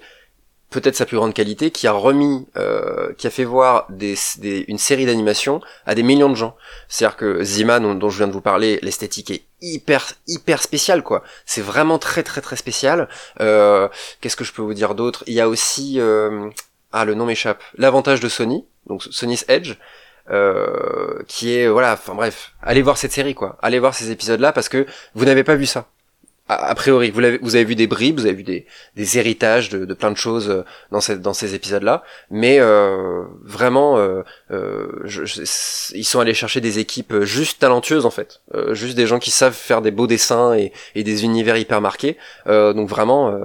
Speaker 1: peut-être sa plus grande qualité, qui a remis, euh, qui a fait voir une série d'animation à des millions de gens. C'est-à-dire que Zima, dont, je viens de vous parler, l'esthétique est hyper hyper spéciale quoi. C'est vraiment très très très spécial. Euh, Qu'est-ce que je peux vous dire d'autre? Il y a aussi euh, ah le nom m'échappe. L'avantage de Sony, donc Sony's Edge. qui est voilà, enfin bref, allez voir cette série quoi, allez voir ces épisodes là parce que vous n'avez pas vu ça a, priori, vous, avez, vu des bribes, vous avez vu des, héritages de, de plein de choses euh, dans, dans ces épisodes-là, mais euh, vraiment, euh, euh je, ils sont allés chercher des équipes juste talentueuses en fait, euh, juste des gens qui savent faire des beaux dessins et, et des univers hyper marqués. donc vraiment,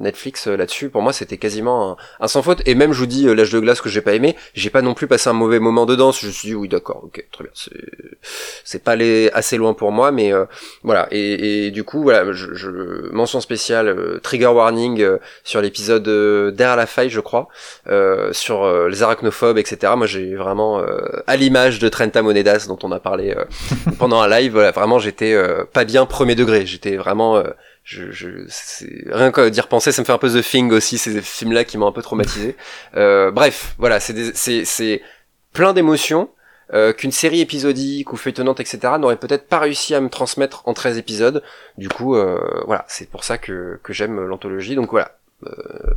Speaker 1: Netflix là-dessus, pour moi, c'était quasiment un, un, sans faute. Et même, je vous dis, l'âge de glace que j'ai pas aimé, j'ai pas non plus passé un mauvais moment dedans. Je me suis dit, oui, d'accord, ok, très bien. C'est pas assez loin pour moi, mais voilà. Et, et, du coup, voilà. Je, je, mention spéciale euh, trigger warning euh, sur l'épisode euh, derrière la faille je crois sur les arachnophobes etc moi j'ai vraiment à l'image de Trenta Monedas dont on a parlé [laughs] pendant un live voilà vraiment j'étais pas bien premier degré j'étais vraiment je, je rien qu'à dire penser ça me fait un peu The Thing aussi ces films là qui m'ont un peu traumatisé [laughs] bref voilà c'est c'est plein d'émotions euh, qu'une série épisodique ou feuilletonnante, etc., n'aurait peut-être pas réussi à me transmettre en 13 épisodes. Du coup, euh, voilà, c'est pour ça que, que j'aime l'anthologie. Donc voilà, euh,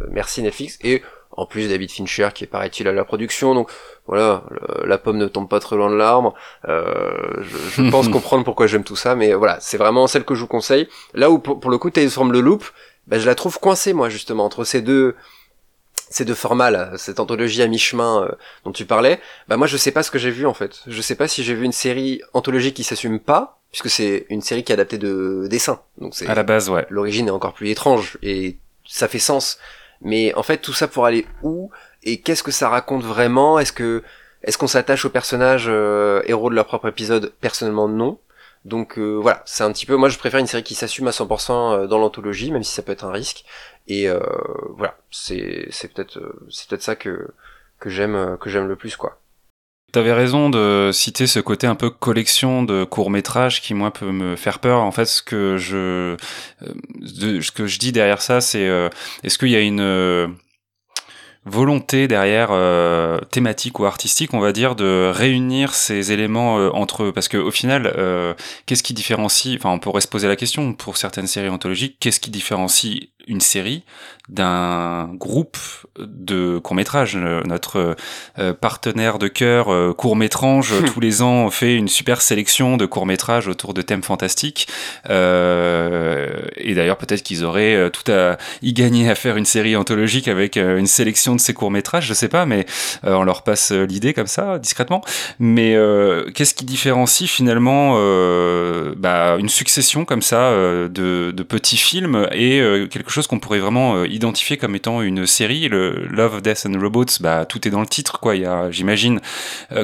Speaker 1: merci Netflix. Et en plus, David Fincher qui est, paraît-il, à la production. Donc voilà, la pomme ne tombe pas très loin de l'arbre. je, je [laughs] pense comprendre pourquoi j'aime tout ça, mais voilà, c'est vraiment celle que je vous conseille. Là où, pour, le coup, Tales from the Loop, bah, je la trouve coincée, moi, justement, entre ces deux ces deux formats cette anthologie à mi-chemin euh, dont tu parlais, bah moi je sais pas ce que j'ai vu en fait. Je sais pas si j'ai vu une série anthologique qui s'assume pas, puisque c'est une série qui est adaptée de dessin. Donc c'est
Speaker 3: à la base ouais.
Speaker 1: L'origine est encore plus étrange et ça fait sens. Mais en fait tout ça pour aller où et qu'est-ce que ça raconte vraiment? Est-ce que est-ce qu'on s'attache aux personnages euh, héros de leur propre épisode? Personnellement non. Donc euh, voilà, c'est un petit peu. Moi, je préfère une série qui s'assume à 100% dans l'anthologie, même si ça peut être un risque. Et euh, voilà, c'est peut-être euh, c'est peut-être ça que que j'aime euh, que j'aime le plus quoi.
Speaker 3: T'avais raison de citer ce côté un peu collection de courts métrages qui moi peut me faire peur. En fait, ce que je ce que je dis derrière ça, c'est est-ce qu'il y a une volonté derrière euh, thématique ou artistique, on va dire, de réunir ces éléments euh, entre eux? Parce que au final, euh, qu'est-ce qui différencie Enfin, on pourrait se poser la question pour certaines séries anthologiques. Qu'est-ce qui différencie une série d'un groupe de court métrage Notre partenaire de cœur, court métrange, tous les ans fait une super sélection de courts métrages autour de thèmes fantastiques. et d'ailleurs, peut-être qu'ils auraient tout à y gagner à faire une série anthologique avec une sélection de ces courts métrages, je sais pas, mais euh, on leur passe euh, l'idée comme ça, discrètement. Mais euh, qu'est-ce qui différencie finalement bah, une succession comme ça de, petits films et quelque chose qu'on pourrait vraiment identifier comme étant une série, le Love, Death and Robots, bah tout est dans le titre, quoi. Il y a, j'imagine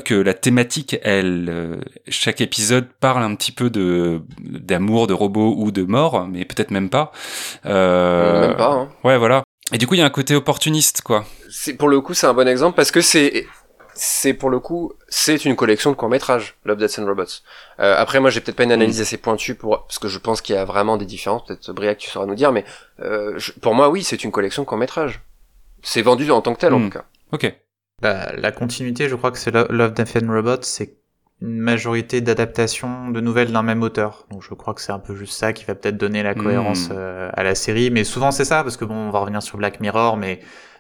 Speaker 3: que la thématique, elle, chaque épisode parle un petit peu de d'amour, de robots ou de mort, mais peut-être même pas.
Speaker 1: même pas. Hein.
Speaker 3: Ouais, voilà. Et du coup, il y a un côté opportuniste, quoi.
Speaker 1: C'est pour le coup, c'est un bon exemple parce que c'est c'est pour le coup, c'est une collection de courts métrages, Love, Death and Robots. Euh, après, moi, j'ai peut-être pas une analyse assez pointue pour parce que je pense qu'il y a vraiment des différences. Peut-être Briac, tu sauras nous dire, mais euh, pour moi, oui, c'est une collection de courts métrages. C'est vendu en tant que tel, en mm. tout cas.
Speaker 3: Ok.
Speaker 2: Bah, la continuité, je crois que c'est Love, Death and Robots, c'est une majorité d'adaptations de nouvelles d'un même auteur. Donc je crois que c'est un peu juste ça qui va peut-être donner la cohérence hmm. euh, à la série. Mais souvent c'est ça, parce que bon, on va revenir sur Black Mirror, mais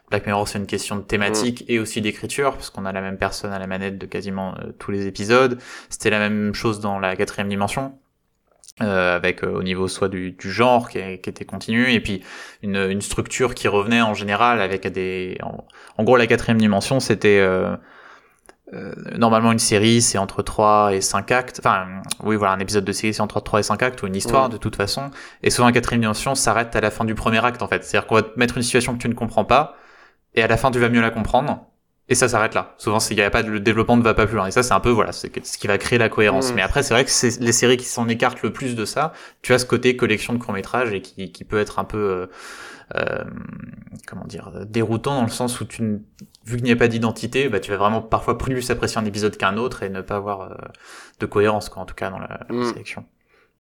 Speaker 2: Black Mirror c'est une question de thématique hmm. et aussi d'écriture, parce qu'on a la même personne à la manette de quasiment euh, tous les épisodes. C'était la même chose dans la quatrième dimension. Euh, avec au niveau soit du, du genre qui, qui, était continu et puis une, une, structure qui revenait en général avec des en, en gros la quatrième dimension c'était euh, normalement une série c'est entre 3 et 5 actes enfin oui voilà un épisode de série c'est entre 3 et 5 actes ou une histoire de toute façon et souvent la quatrième dimension s'arrête à la fin du premier acte en fait c'est à dire qu'on va te mettre une situation que tu ne comprends pas et à la fin tu vas mieux la comprendre. Et ça s'arrête là. Souvent s'il y a pas le développement ne va pas plus loin. Et ça c'est un peu voilà c'est ce qui va créer la cohérence. Mm. mais après c'est vrai que c'est les séries qui s'en écartent le plus de ça tu as ce côté collection de courts métrages et qui, qui peut être un peu euh, euh, comment dire déroutant dans le sens où tu vu qu'il n'y a pas d'identité bah tu vas vraiment parfois plus apprécier un épisode qu'un autre et ne pas avoir euh, de cohérence quoi en tout cas dans la, mm. sélection.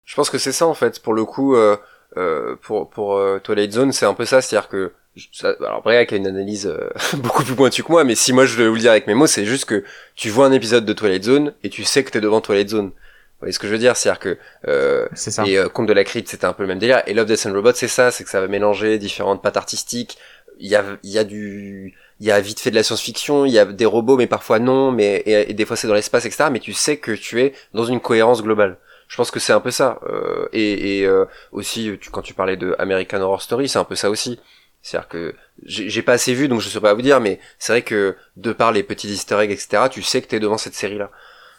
Speaker 1: Je pense que c'est ça en fait pour le coup euh, euh, pour pour Twilight Zone c'est un peu ça. C'est à dire que ça, alors Briac a une analyse [laughs] beaucoup plus pointue que moi mais si moi je vais vous le dire avec mes mots c'est juste que tu vois un épisode de Twilight Zone et tu sais que t'es devant Twilight Zone vous voyez ce que je veux dire? C'est-à-dire que euh,
Speaker 2: ça.
Speaker 1: et euh, Conte de la Crypte c'était un peu le même délire et Love Death and Robots c'est ça, c'est que ça va mélanger différentes pattes artistiques. Il y a il y a du il y a vite fait de la science-fiction, il y a des robots, mais parfois non, mais et, des fois c'est dans l'espace, etc. Mais tu sais que tu es dans une cohérence globale. Je pense que c'est un peu ça. Euh, et, et euh, aussi, tu, quand tu parlais de American Horror Story, c'est un peu ça aussi. C'est-à-dire que j'ai pas assez vu, donc je sais pas vous dire, mais c'est vrai que de par les petits easter eggs, etc., tu sais que t'es devant cette série-là.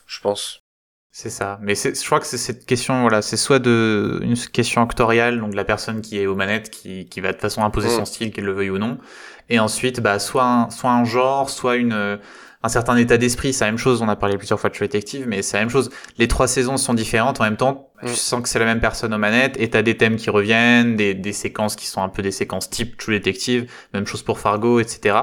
Speaker 1: Je pense.
Speaker 2: C'est ça. Mais je crois que c'est cette question, voilà, c'est soit de une question actoriale, donc la personne qui est aux manettes, qui, qui va de façon imposer son mm. style, qu'elle le veuille ou non, et ensuite, bah, soit un, soit un genre, soit une un certain état d'esprit. C'est la même chose. On a parlé plusieurs fois de True Detective, mais c'est la même chose. Les trois saisons sont différentes. En même temps, tu mm. sens que c'est la même personne aux manettes et t'as des thèmes qui reviennent, des, des séquences qui sont un peu des séquences type True Detective. Même chose pour Fargo, etc.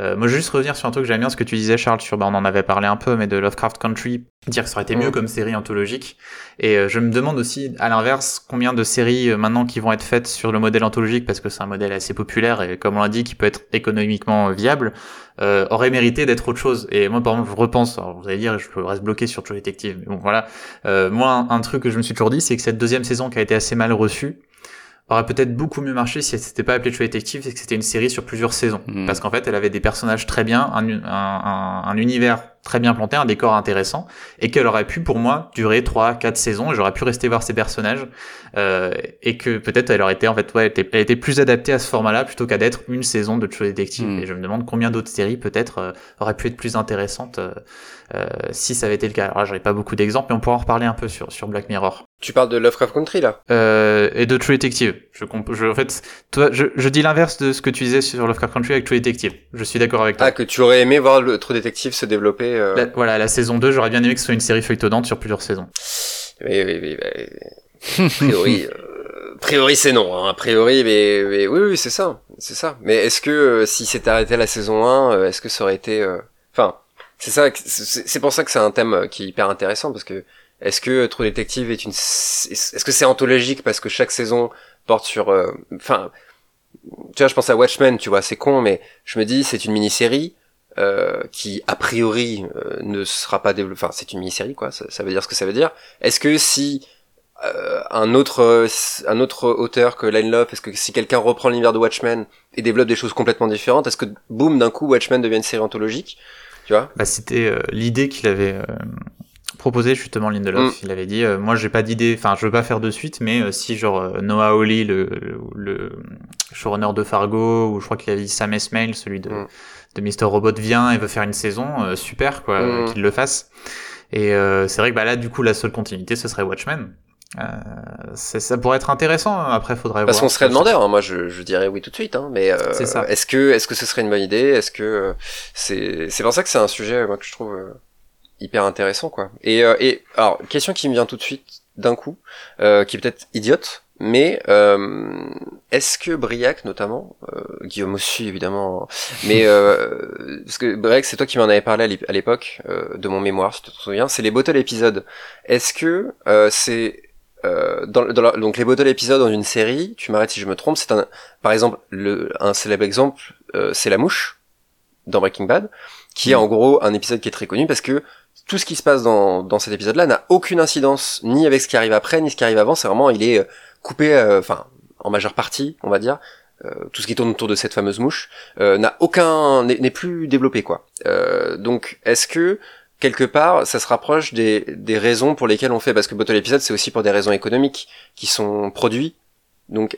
Speaker 2: Euh, moi, je veux juste revenir sur un truc que j'aime bien, ce que tu disais, Charles, sur, bah, on en avait parlé un peu, mais de Lovecraft Country, dire que ça aurait été mieux mm. comme série anthologique. Et euh, je me demande aussi, à l'inverse, combien de séries euh, maintenant qui vont être faites sur le modèle anthologique, parce que c'est un modèle assez populaire et comme on l'a dit, qui peut être économiquement viable, euh, aurait mérité d'être autre chose. Et moi, par exemple, je repense, alors vous allez dire, je reste bloqué sur True Detective, mais bon, voilà. moi, un, un, truc que je me suis toujours dit, c'est que cette deuxième saison qui a été assez mal reçue, aurait peut-être beaucoup mieux marché si elle s'était pas appelée True Detective et que c'était une série sur plusieurs saisons. Hmm. Parce qu'en fait, elle avait des personnages très bien, un, un, un, un univers très bien planté, un décor intéressant, et qu'elle aurait pu, pour moi, durer 3, 4 saisons, et j'aurais pu rester voir ces personnages, euh, et que peut-être elle aurait été, en fait, ouais, elle était, elle était plus adaptée à ce format-là plutôt qu'à d'être une saison de True Detective. Hmm. Et je me demande combien d'autres séries, peut-être, euh, auraient pu être plus intéressantes euh, euh, si ça avait été le cas. Alors j'aurais pas beaucoup d'exemples, mais on pourra en reparler un peu sur, sur Black Mirror.
Speaker 1: Tu parles de Lovecraft Country là?
Speaker 2: Euh, Et de True Detective. Je, je, en fait, toi, je, je dis l'inverse de ce que tu disais sur Lovecraft Country avec True Detective. Je suis d'accord avec toi.
Speaker 1: Ah, que tu aurais aimé voir le True Detective se développer. Euh...
Speaker 2: voilà, la saison 2, j'aurais bien aimé que ce soit une série feuilletonnante sur plusieurs saisons.
Speaker 1: Oui, oui, oui. a priori, euh, a priori c'est non. Hein. A priori, mais, mais oui, oui, c'est ça, c'est ça. Mais est-ce que euh, si c'était arrêté la saison 1, euh, est-ce que ça aurait été, enfin, c'est ça, c'est pour ça que c'est un thème qui est hyper intéressant parce que est-ce que True Detective est une, est-ce que c'est anthologique parce que chaque saison porte sur, enfin, tu vois, je pense à Watchmen, tu vois, c'est con, mais je me dis c'est une mini-série euh, qui a priori euh, ne sera pas développé. Enfin, c'est une mini-série, quoi. Ça, veut dire ce que ça veut dire. Est-ce que si euh, un autre un autre auteur que Line Love, est-ce que si quelqu'un reprend l'univers de Watchmen et développe des choses complètement différentes, est-ce que boum d'un coup Watchmen devient une série anthologique Tu vois?
Speaker 2: Bah, c'était l'idée qu'il avait proposé justement Lindelof. Mm. Il avait dit, moi j'ai pas d'idée, enfin je veux pas faire de suite, mais si genre Noah Hawley, le, le, showrunner de Fargo, ou je crois qu'il avait dit Sam Esmail, celui de mm de Mr. Robot vient et veut faire une saison, euh, super quoi, mm. qu'il le fasse. Et euh, c'est vrai que bah là, du coup, la seule continuité, ce serait Watchmen. Euh, ça pourrait être intéressant. Hein. Après, faudrait
Speaker 1: Parce qu'on serait demandeur. Hein. Moi, je, je, dirais oui tout de suite. Hein. Mais euh, est-ce que est-ce que ce serait une bonne idée? Est-ce que euh, c'est c'est pour ça que c'est un sujet moi que je trouve hyper intéressant quoi. Et et alors question qui me vient tout de suite d'un coup, qui est peut-être idiote, mais euh, est-ce que Briac notamment, euh, Guillaume aussi évidemment, mais euh, [laughs] parce que Briac c'est toi qui m'en avais parlé à l'époque euh, de mon mémoire, si tu te souviens, c'est les bottle épisodes. Est-ce que euh, c'est dans, dans donc les bottle épisodes dans une série, tu m'arrêtes si je me trompe, c'est un par exemple le un célèbre exemple, c'est la mouche dans Breaking Bad, qui est mm. en gros un épisode qui est très connu parce que tout ce qui se passe dans, dans cet épisode-là n'a aucune incidence ni avec ce qui arrive après ni ce qui arrive avant. C'est vraiment il est coupé, euh, enfin en majeure partie, on va dire, euh, tout ce qui tourne autour de cette fameuse mouche euh, n'a aucun n'est plus développé quoi. donc est-ce que quelque part ça se rapproche des, des raisons pour lesquelles on fait? Parce que bottle épisode c'est aussi pour des raisons économiques qui sont produits. Donc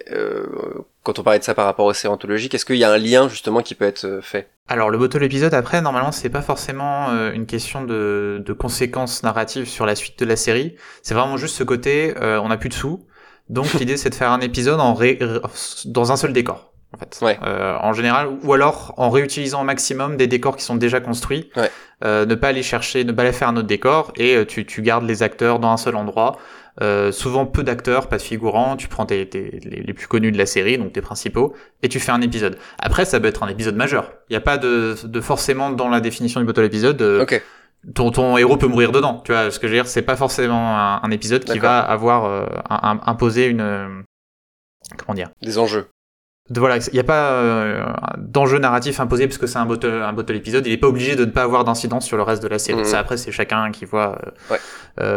Speaker 1: quand on parlait de ça par rapport au sérontologique, est-ce qu'il y a un lien justement qui peut être fait?
Speaker 2: Alors le bottle épisode après normalement c'est pas forcément une question de, de, conséquences narratives sur la suite de la série, c'est vraiment juste ce côté on a plus de sous, donc [laughs] l'idée c'est de faire un épisode en ré... dans un seul décor. En fait,
Speaker 1: ouais.
Speaker 2: euh, en général, ou alors en réutilisant au maximum des décors qui sont déjà construits,
Speaker 1: ouais.
Speaker 2: euh, ne pas aller chercher, ne pas aller faire un autre décor, et euh, tu, tu gardes les acteurs dans un seul endroit. Euh, souvent peu d'acteurs, pas de figurants, tu prends tes, tes, les, plus connus de la série, donc tes principaux, et tu fais un épisode. Après, ça peut être un épisode majeur. Il n'y a pas de, de forcément dans la définition du bottle épisode.
Speaker 1: Okay
Speaker 2: ton, ton héros peut mourir dedans. Tu vois, ce que je veux dire, c'est pas forcément un, épisode qui va avoir euh, un, imposer une euh, comment dire?
Speaker 1: Des enjeux.
Speaker 2: De, voilà, il n'y a pas euh, d'enjeu narratif imposé parce que c'est un bottle, un bottle épisode. Il est pas obligé de ne pas avoir d'incidence sur le reste de la série. Mmh. Ça après, c'est chacun qui voit
Speaker 1: ouais.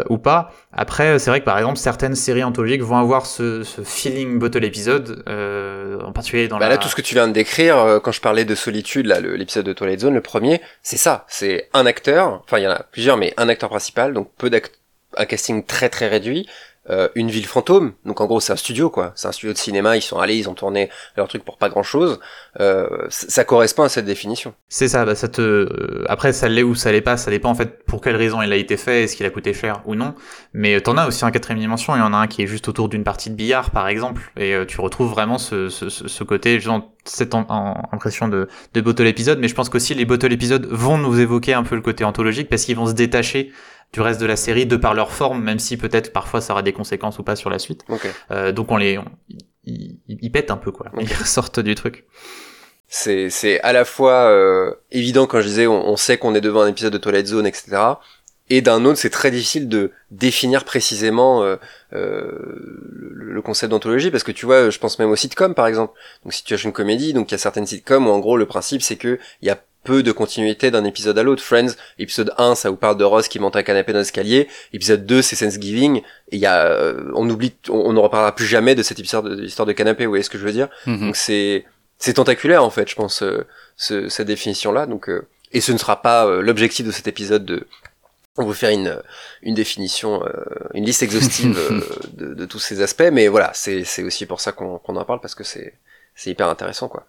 Speaker 2: ou pas. Après, c'est vrai que par exemple, certaines séries anthologiques vont avoir ce, ce feeling bottle épisode. on particulier dans
Speaker 1: bah
Speaker 2: la...
Speaker 1: là, tout ce que tu viens de décrire, euh, quand je parlais de solitude, là, l'épisode de Twilight Zone, le premier, c'est ça. C'est un acteur, enfin, il y en a plusieurs, mais un acteur principal, donc peu d'acteurs, un casting très très réduit, euh, une ville fantôme, donc en gros, c'est un studio, quoi. C'est un studio de cinéma, ils sont allés, ils ont tourné leur truc pour pas grand chose. Euh, ça correspond à cette définition.
Speaker 2: C'est ça, bah ça te. euh, Après, ça l'est ou ça l'est pas, ça dépend en fait pour quelle raison il a été fait, est-ce qu'il a coûté cher ou non. Mais euh, t'en as aussi en quatrième dimension, il y en a un qui est juste autour d'une partie de billard par exemple, et euh, tu retrouves vraiment ce, ce, ce côté, genre, cette impression de, de bottle épisode, mais je pense qu'aussi les bottle épisodes vont nous évoquer un peu le côté anthologique parce qu'ils vont se détacher du reste de la série de par leur forme, même si peut-être parfois ça aura des conséquences ou pas sur la suite. Euh, donc on les. ils, pètent un peu quoi, ils [laughs] ressortent du truc.
Speaker 1: C'est, c'est à la fois euh, évident quand je disais on, on sait qu'on est devant un épisode de Twilight Zone, etc. Et d'un autre, c'est très difficile de définir précisément euh, euh, le, le concept d'anthologie parce que tu vois, je pense même aux sitcoms par exemple. Donc situation comédie, donc il y a certaines sitcoms où en gros le principe c'est que il y a peu de continuité d'un épisode à l'autre. Friends, épisode 1, ça vous parle de Ross qui monte un canapé dans l'escalier. Épisode 2, c'est Thanksgiving. Et il y a, euh, on oublie, on, on ne reparlera plus jamais de cette histoire de, histoire de canapé. Vous voyez ce que je veux dire?
Speaker 3: Mhm.
Speaker 1: donc c'est c'est tentaculaire en fait, je pense, euh, ce, cette définition-là. Donc euh, et ce ne sera pas euh, l'objectif de cet épisode de vous faire une une définition, euh, une liste exhaustive [laughs] euh, de, de tous ces aspects. Mais voilà, c'est c'est aussi pour ça qu'on qu'on en parle parce que c'est c'est hyper intéressant quoi.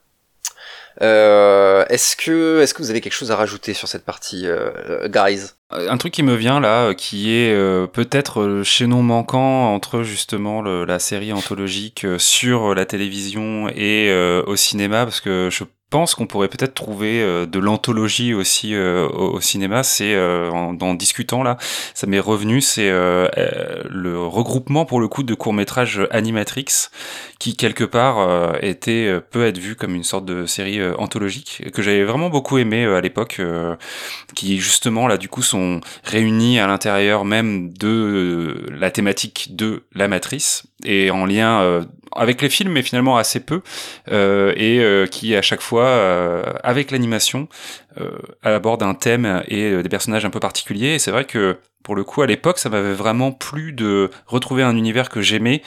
Speaker 1: Euh, est-ce que est-ce que vous avez quelque chose à rajouter sur cette partie, euh, guys?
Speaker 3: Un truc qui me vient là, euh, qui est euh, peut-être le chaînon manquant entre justement le- la série anthologique euh, sur la télévision et euh, au cinéma, parce que je pense qu'on pourrait peut-être trouver euh, de l'anthologie aussi euh, au, cinéma. C'est euh, en, discutant là, ça m'est revenu, c'est euh, le regroupement pour le coup de courts métrages Animatrix, qui quelque part était peut être vu comme une sorte de série anthologique que j'avais vraiment beaucoup aimé à l'époque. qui justement là du coup sont réunis à l'intérieur même de la thématique de la matrice et en lien avec les films mais finalement assez peu euh, et euh, qui à chaque fois euh, avec l'animation aborde un thème et des personnages un peu particuliers. Et c'est vrai que pour le coup à l'époque ça m'avait vraiment plu de retrouver un univers que j'aimais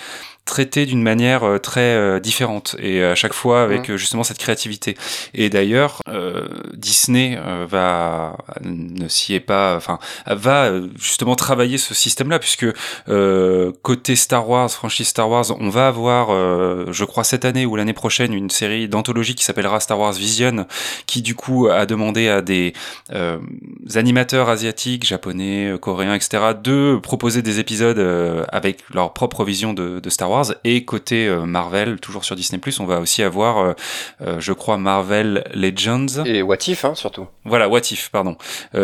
Speaker 3: traité d'une manière euh, très euh, différente et à chaque fois avec euh, justement cette créativité. Et d'ailleurs euh, Disney va ne s'y est pas enfin va justement travailler ce système là puisque euh, côté Star Wars franchise Star Wars on va avoir euh, je crois cette année ou l'année prochaine une série d'anthologie qui s'appellera Star Wars Vision qui du coup a demandé à des animateurs asiatiques japonais coréens etc de proposer des épisodes avec leur propre vision de, de Star Wars et côté euh, Marvel toujours sur Disney on va aussi avoir euh, euh, je crois Marvel Legends
Speaker 1: Et What If, hein, surtout.
Speaker 3: voilà, What If, pardon,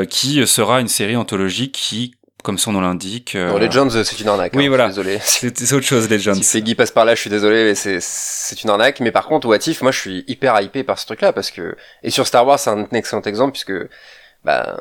Speaker 3: qui sera une série anthologique qui, comme son nom l'indique, euh,
Speaker 1: Non, Legends, c'est une arnaque.
Speaker 3: Oui,
Speaker 1: hein,
Speaker 3: voilà.
Speaker 1: je suis Désolé. [laughs]
Speaker 3: c'est autre chose, Legends.
Speaker 1: Si Peggy passe par là, je suis désolé, mais c'est une arnaque. Mais par contre, What If, moi, je suis hyper hypé par ce truc-là parce que et sur Star Wars, c'est un excellent exemple puisque bah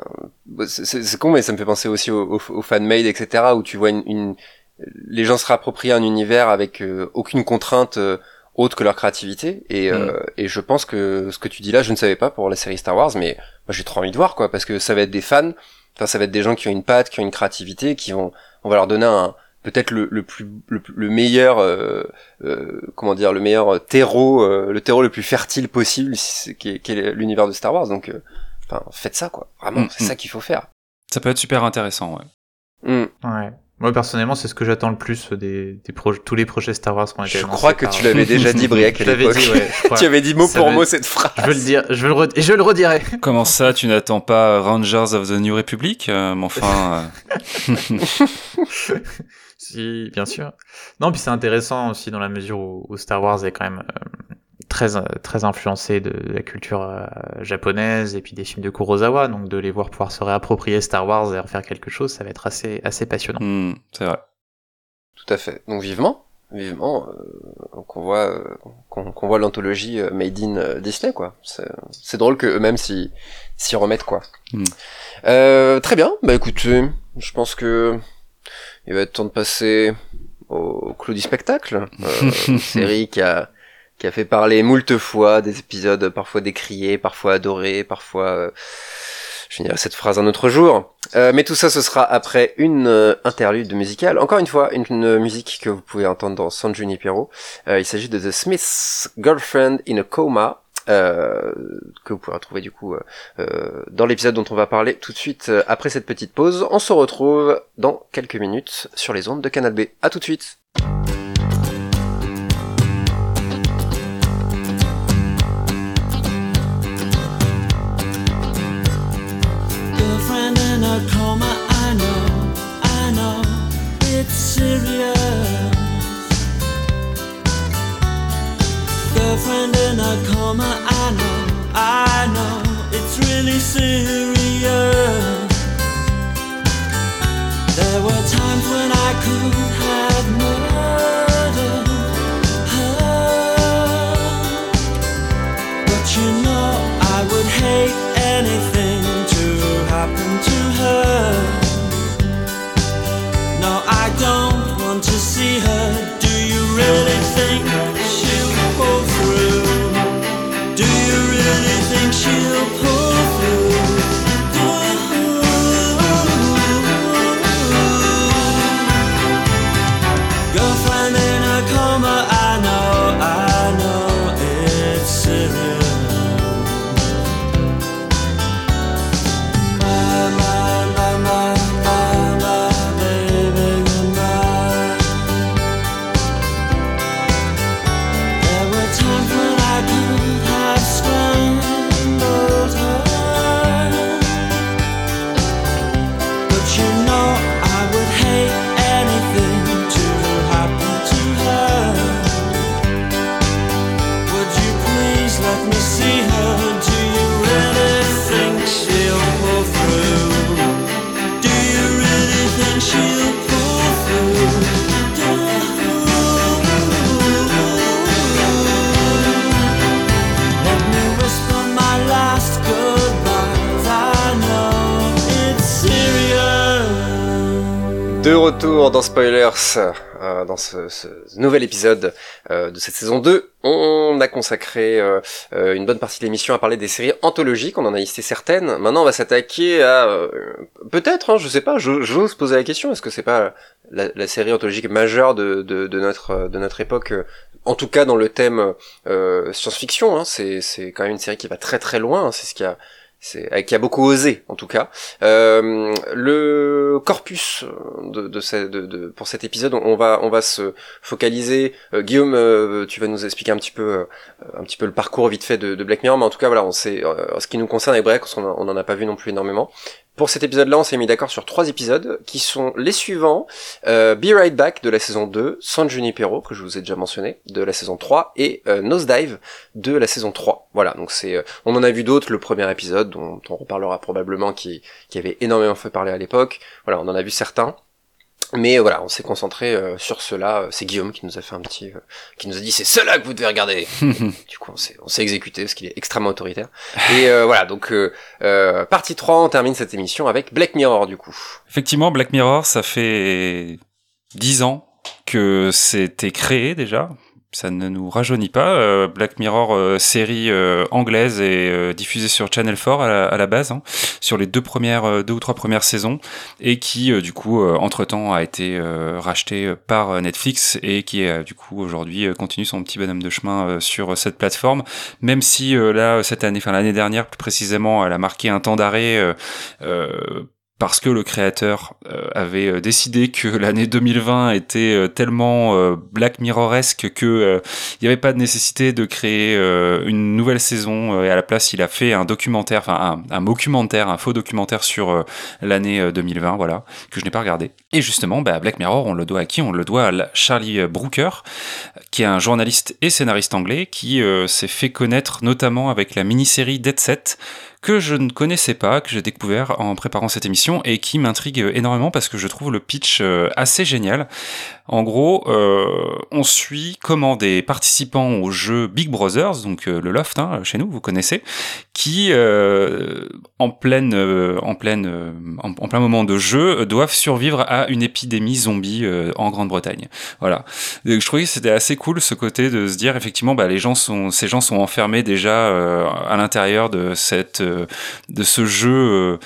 Speaker 1: c'est- con, mais ça me fait penser aussi aux, aux, aux fan-made, etc. Où tu vois une, une les gens se réapproprient un univers avec euh, aucune contrainte euh, autre que leur créativité. Et euh, et je pense que ce que tu dis là, je ne savais pas pour la série Star Wars, mais moi j'ai trop envie de voir quoi parce que ça va être des fans. Enfin, ça va être des gens qui ont une patte, qui ont une créativité, qui vont, on va leur donner un, peut-être le, le plus le, le meilleur euh, euh, comment dire le meilleur terreau euh, le terreau le plus fertile possible qui est, qui est l'univers de Star Wars donc euh, enfin faites ça quoi vraiment
Speaker 3: Mm,
Speaker 1: c'est
Speaker 3: mm.
Speaker 1: ça qu'il faut faire
Speaker 3: Ça peut être super intéressant, ouais.
Speaker 1: Mm.
Speaker 2: Ouais. Moi personnellement, c'est ce que j'attends le plus des, des projets, tous les projets Star Wars qu'on été
Speaker 1: je
Speaker 2: annoncés
Speaker 1: crois que
Speaker 2: par-
Speaker 1: tu l'avais déjà dit Briac à
Speaker 2: l'avais
Speaker 1: l'époque
Speaker 2: dit, ouais. [laughs]
Speaker 1: tu avais dit mot
Speaker 2: Ça
Speaker 1: pour
Speaker 2: veut-
Speaker 1: mot cette phrase
Speaker 2: Je veux le dire, je veux le, re- et je le redirai. [laughs]
Speaker 3: Comment ça, tu n'attends pas Rangers of the New Republic euh, Mais [laughs] enfin, euh,
Speaker 2: Si, bien sûr. Non, puis c'est intéressant aussi dans la mesure où, où Star Wars est quand même euh, très très influencé de, de la culture euh, japonaise et puis des films de Kurosawa, donc de les voir pouvoir se réapproprier Star Wars et en faire quelque chose, ça va être assez assez passionnant.
Speaker 3: hmm, c'est vrai.
Speaker 1: tout à fait. Donc vivement. Vivement euh, qu'on voit euh, qu'on voit l'anthologie euh, made in euh, Disney quoi. C'est drôle que eux-mêmes s'y s'y remettent quoi.
Speaker 3: Mm.
Speaker 1: euh, très bien. Bah écoutez je pense que il va être temps de passer au clou du spectacle. Euh, [laughs] une série qui a qui a fait parler moult fois des épisodes parfois décriés parfois adorés parfois euh, Je finirai cette phrase un autre jour. Euh, mais tout ça, ce sera après une euh, interlude musicale. Encore une fois, une, musique que vous pouvez entendre dans San Junipero. Euh, il s'agit de The Smiths Girlfriend in a Coma. Euh, que vous pourrez retrouver du coup dans l'épisode dont on va parler tout de suite après cette petite pause. On se retrouve dans quelques minutes sur les ondes de Canal B. À tout de suite.
Speaker 4: Serious. Girlfriend in a coma, I know, I know, it's really serious.
Speaker 1: De retour dans Spoilers, euh, dans ce, nouvel épisode euh, de cette saison 2, on a consacré euh, une bonne partie de l'émission à parler des séries anthologiques, on en a listé certaines. Maintenant, on va s'attaquer à... Peut-être, hein, je sais pas, j'o- j'ose poser la question, est-ce que c'est pas la, série anthologique majeure de, notre, de notre époque en tout cas dans le thème science-fiction, hein, c'est c'est quand même une série qui va très très loin, hein, c'est ce qui a c'est euh, qui a beaucoup osé en tout cas. Euh, le corpus de, de, de- pour cet épisode, on va on va se focaliser. euh, Guillaume, euh, tu vas nous expliquer un petit peu euh, un petit peu le parcours vite fait de, Black Mirror, mais en tout cas voilà, on sait euh, ce qui nous concerne avec Break, on on en a pas vu non plus énormément. Pour cet épisode-là, on s'est mis d'accord sur trois épisodes qui sont les suivants euh, Be Right Back de la saison 2, San Junipero que je vous ai déjà mentionné de la saison 3 et euh, Nosedive de la saison 3. Voilà, donc c'est euh, on en a vu d'autres le premier épisode dont on reparlera probablement qui qui avait énormément fait parler à l'époque. Voilà, on en a vu certains. Mais euh, voilà, on s'est concentré euh, sur cela. C'est Guillaume qui nous a fait un petit, euh, qui nous a dit c'est cela que vous devez regarder. [laughs] du coup, on s'est, exécuté parce qu'il est extrêmement autoritaire. Et euh, voilà, donc euh, euh, partie 3, on termine cette émission avec Black Mirror du coup.
Speaker 3: Effectivement, Black Mirror, ça fait dix ans que c'était créé déjà. Ça ne nous rajeunit pas. Euh, Black Mirror, euh, série euh, anglaise et euh, diffusée sur Channel 4 à la, base, hein, sur les deux premières, deux ou trois premières saisons, et qui du coup, euh, entre-temps, a été racheté euh, par Netflix et qui du coup aujourd'hui continue son petit bonhomme de chemin sur cette plateforme. Même si là cette année, enfin l'année dernière plus précisément, elle a marqué un temps d'arrêt. Parce que le créateur euh, avait euh, décidé que [laughs] l'année 2020 était euh, tellement Black Mirroresque que il n'y avait pas de nécessité de créer une nouvelle saison et à la place il a fait un documentaire, enfin un, un documentaire, un faux documentaire sur l'année euh, 2020, voilà, que je n'ai pas regardé. Et justement, bah, Black Mirror, on le doit à qui? On le doit à Charlie Brooker, qui est un journaliste et scénariste anglais qui s'est fait connaître notamment avec la mini-série Dead Set que je ne connaissais pas, que j'ai découvert en préparant cette émission et qui m'intrigue énormément parce que je trouve le pitch euh, assez génial. En gros, euh, on suit comment des participants au jeu Big Brothers, donc euh, le loft hein, chez nous, vous connaissez, qui euh, en pleine, euh, en pleine, euh, en, en plein moment de jeu, doivent survivre à une épidémie zombie euh, en Grande-Bretagne. Voilà. Je trouvais que c'était assez cool ce côté de se dire effectivement, bah, les gens sont, ces gens sont enfermés déjà à l'intérieur de cette, de ce jeu.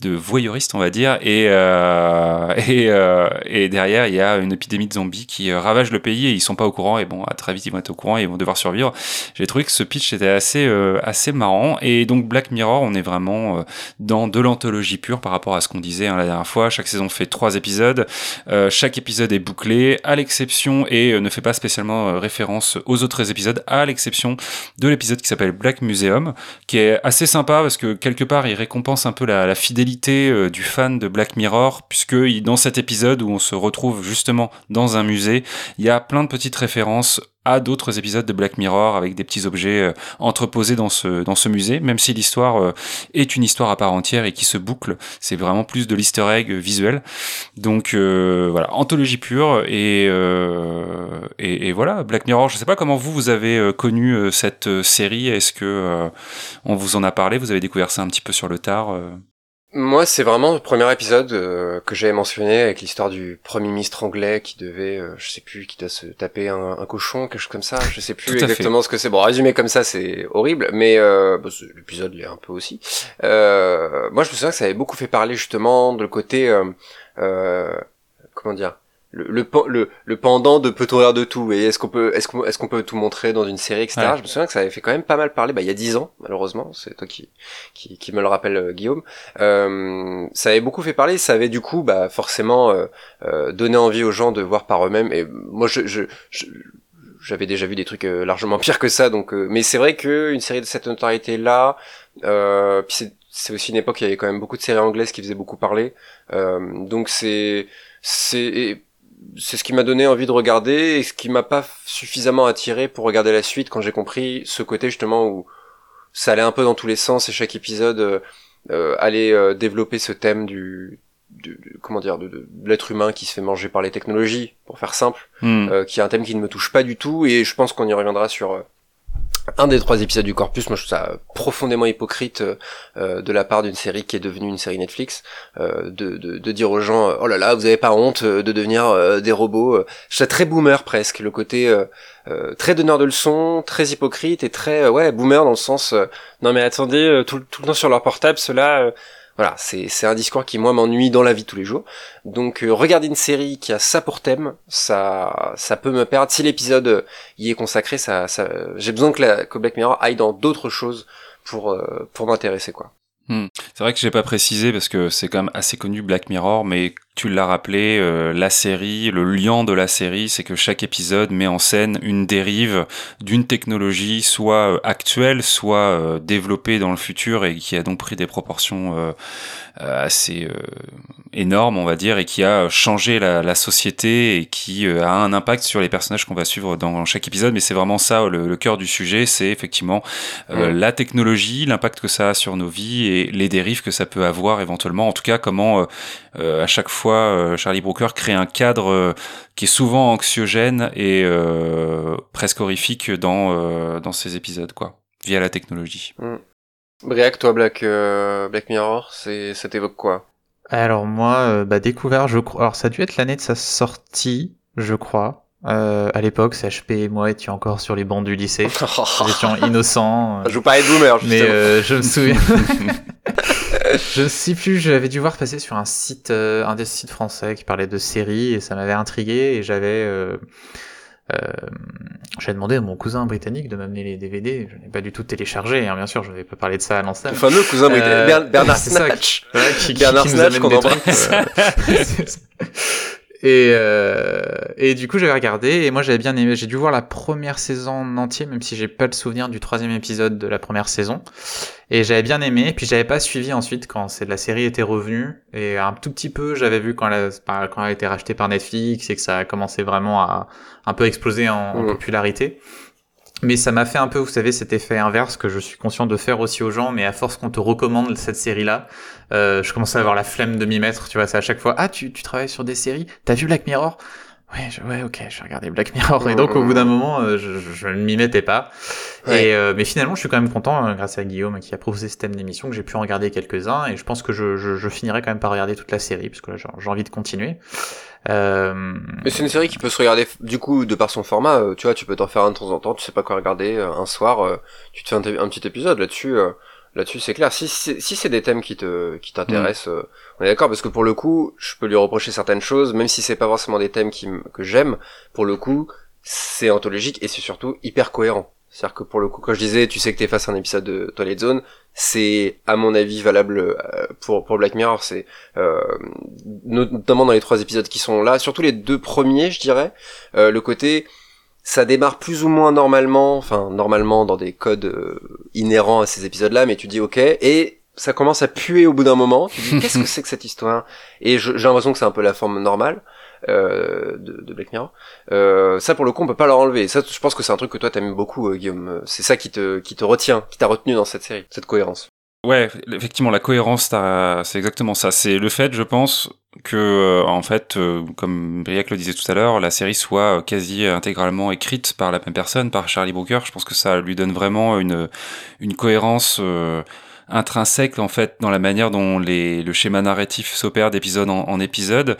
Speaker 3: De voyeuriste on va dire et euh, [laughs] et, euh, et derrière il y a une épidémie de zombies qui euh, ravage le pays et ils sont pas au courant et bon à très vite ils vont être au courant et ils vont devoir survivre. J'ai trouvé que ce pitch était assez euh, assez marrant et donc Black Mirror on est vraiment euh, dans de l'anthologie pure par rapport à ce qu'on disait hein, la dernière fois. Chaque saison fait trois épisodes Euh, chaque épisode est bouclé à l'exception et ne fait pas spécialement référence aux autres épisodes à l'exception de l'épisode qui s'appelle Black Museum qui est assez sympa parce que quelque part il récompense un peu la, la fidélité euh, du fan de Black Mirror puisque dans cet épisode où on se retrouve justement dans un musée il y a plein de petites références à d'autres épisodes de Black Mirror avec des petits objets euh, entreposés dans ce dans ce musée même si l'histoire euh, est une histoire à part entière et qui se boucle. C'est vraiment plus de l'easter egg visuel. Donc euh, voilà anthologie pure et, euh, et voilà Black Mirror. Je sais pas comment vous vous avez connu cette série. Est-ce que on vous en a parlé? Vous avez découvert ça un petit peu sur le tard
Speaker 1: Moi, c'est vraiment le premier épisode euh, que j'avais mentionné avec l'histoire du premier ministre anglais qui devait, euh, je sais plus, qui doit se taper un, un cochon, quelque chose comme ça. Je sais plus
Speaker 3: fait.
Speaker 1: exactement ce que c'est. Bon, résumé comme ça, c'est horrible, mais euh, bah, l'épisode l'est un peu aussi. Euh, moi, je me souviens que ça avait beaucoup fait parler justement de le côté, comment dire, le, le, le, le pendant de peut-on rire de tout et est-ce qu'on peut est-ce qu'on est-ce qu'on peut tout montrer dans une série etc.
Speaker 3: Ouais.
Speaker 1: Je me souviens que ça avait fait quand même pas mal parler. Bah, il y a dix ans, malheureusement, c'est toi qui qui, qui me le rappelle, euh, Guillaume. Euh, ça avait beaucoup fait parler, ça avait du coup bah, forcément euh, euh, donné envie aux gens de voir par eux-mêmes. Et moi, je, je, je- j'avais déjà vu des trucs euh, largement pires que ça, donc. euh, mais c'est vrai que une série de cette notoriété-là, euh, puis c'est, c'est aussi une époque où il y avait quand même beaucoup de séries anglaises qui faisaient beaucoup parler. Euh, donc c'est, c'est, c'est ce qui m'a donné envie de regarder et ce qui m'a pas suffisamment attiré pour regarder la suite quand j'ai compris ce côté justement où ça allait un peu dans tous les sens et chaque épisode euh, euh, allait euh, développer ce thème du, du- du- comment dire de, de- de l'être humain qui se fait manger par les technologies pour faire simple
Speaker 3: Hmm.
Speaker 1: euh, qui est un thème qui ne me touche pas du tout et je pense qu'on y reviendra sur euh, un des trois épisodes du Corpus, moi je trouve ça profondément hypocrite euh, euh, de la part d'une série qui est devenue une série Netflix, euh, de, de, dire aux gens oh là là vous avez pas honte de devenir des robots. Je trouve ça très boomer presque, le côté très donneur de leçons, très hypocrite et très ouais boomer dans le sens non mais attendez tout, le- tout le temps sur leur portable cela voilà c'est un discours qui moi m'ennuie dans la vie de tous les jours. Donc euh, regarder une série qui a ça pour thème, ça ça peut me perdre si l'épisode euh, y est consacré ça, ça j'ai besoin que, la, que Black Mirror aille dans d'autres choses pour euh, pour m'intéresser quoi.
Speaker 3: C'est vrai que j'ai pas précisé parce que c'est quand même assez connu Black Mirror, mais tu l'as rappelé, euh, la série, le lien de la série, c'est que chaque épisode met en scène une dérive d'une technologie soit euh, actuelle, soit euh, développée dans le futur et qui a donc pris des proportions euh, assez énormes, on va dire, et qui a changé la, la société et qui a un impact sur les personnages qu'on va suivre dans chaque épisode. Mais c'est vraiment ça le, le cœur du sujet, c'est effectivement la technologie, l'impact que ça a sur nos vies et les dérives que ça peut avoir éventuellement. En tout cas, comment à chaque fois euh, Charlie Brooker crée un cadre euh, qui est souvent anxiogène et euh, presque horrifique dans euh, dans ces épisodes, quoi, via la technologie.
Speaker 1: Briac, toi Black euh, Black Mirror, c'est ça t'évoque quoi?
Speaker 2: Alors moi, euh, bah, découvert, je crois. Alors ça a dû être l'année de sa sortie, je crois. Euh, à l'époque, CHP et moi étions encore sur les bancs du lycée. [laughs] Nous étions innocents. euh,
Speaker 1: Je vous parlais de boomer
Speaker 2: mais
Speaker 1: justement.
Speaker 2: euh, je me souviens. [laughs] je ne sais plus, j'avais dû voir passer sur un site, euh, un des sites français qui parlait de séries et ça m'avait intrigué et j'avais, euh, euh, j'avais demandé à mon cousin britannique de m'amener les DVD. Je n'ai pas du tout téléchargé, hein, bien sûr, je ne vais pas parler de ça à
Speaker 1: Le
Speaker 2: l'antenne.
Speaker 1: fameux cousin britannique
Speaker 2: Euh,
Speaker 1: Bern- Bernard Snatch.
Speaker 2: Qui,
Speaker 1: Bernard Snatch qu'on embrasse. [laughs] [laughs]
Speaker 2: et, euh, et du coup, j'avais regardé et moi j'avais bien aimé. J'ai dû voir la première saison en entier, même si j'ai pas le souvenir du troisième épisode de la première saison. Et j'avais bien aimé. Puis j'avais pas suivi ensuite quand c'est la série était revenue. Et un tout petit peu, j'avais vu quand elle, a, quand elle a été rachetée par Netflix et que ça a commencé vraiment à un peu exploser en, en
Speaker 1: Mhm.
Speaker 2: popularité. Mais ça m'a fait un peu, vous savez, cet effet inverse que je suis conscient de faire aussi aux gens, mais à force qu'on te recommande cette série-là, euh, je commençais à avoir la flemme de m'y mettre, tu vois, c'est à chaque fois, ah, tu, tu travailles sur des séries, t'as vu Black Mirror? Ouais, je, ouais, ok, je vais regarder Black Mirror. Et donc, au bout d'un moment, euh, je, je, je ne m'y mettais pas.
Speaker 1: Ouais.
Speaker 2: Et euh, mais finalement, je suis quand même content, euh, grâce à Guillaume qui a proposé ce thème d'émission, que j'ai pu en regarder quelques-uns, et je pense que je, je, je finirai quand même par regarder toute la série, parce que là, j'ai envie de continuer. Euh,
Speaker 1: Mais c'est une série qui peut se regarder, du coup, de par son format, euh, tu vois, tu peux t'en faire un de temps en temps, tu sais pas quoi regarder, euh, un soir, tu te fais un, petit épisode là-dessus, là-dessus c'est clair. Si, si, si c'est des thèmes qui te, qui t'intéressent, euh, on est d'accord, parce que pour le coup, je peux lui reprocher certaines choses, même si c'est pas forcément des thèmes qui, que j'aime, pour le coup, c'est anthologique et c'est surtout hyper cohérent. C'est-à-dire que pour le coup, quand je disais, tu sais que t'es face à un épisode de Twilight Zone, c'est à mon avis valable euh, pour pour Black Mirror. C'est euh, notamment dans les trois épisodes qui sont là, surtout les deux premiers, je dirais. Euh, le côté, ça démarre plus ou moins normalement, enfin normalement dans des codes euh, inhérents à ces épisodes-là, mais tu dis ok, et ça commence à puer au bout d'un moment. Tu dis [laughs] qu'est-ce que c'est que cette histoire? Et j'ai l'impression que c'est un peu la forme normale euh, de, de Black Mirror. Euh, ça pour le coup on peut pas leur enlever. Ça je pense que c'est un truc que toi t'aimes beaucoup euh, Guillaume. C'est ça qui te qui te retient, qui t'a retenu dans cette série, cette cohérence.
Speaker 3: Ouais, effectivement, la cohérence, c'est exactement ça. C'est le fait, je pense, que, euh, en fait, euh, comme Briac le disait tout à l'heure, la série soit quasi intégralement écrite par la même personne, par Charlie Brooker. Je pense que ça lui donne vraiment une, une cohérence intrinsèque, en fait, dans la manière dont les, le schéma narratif s'opère d'épisode en, en épisode.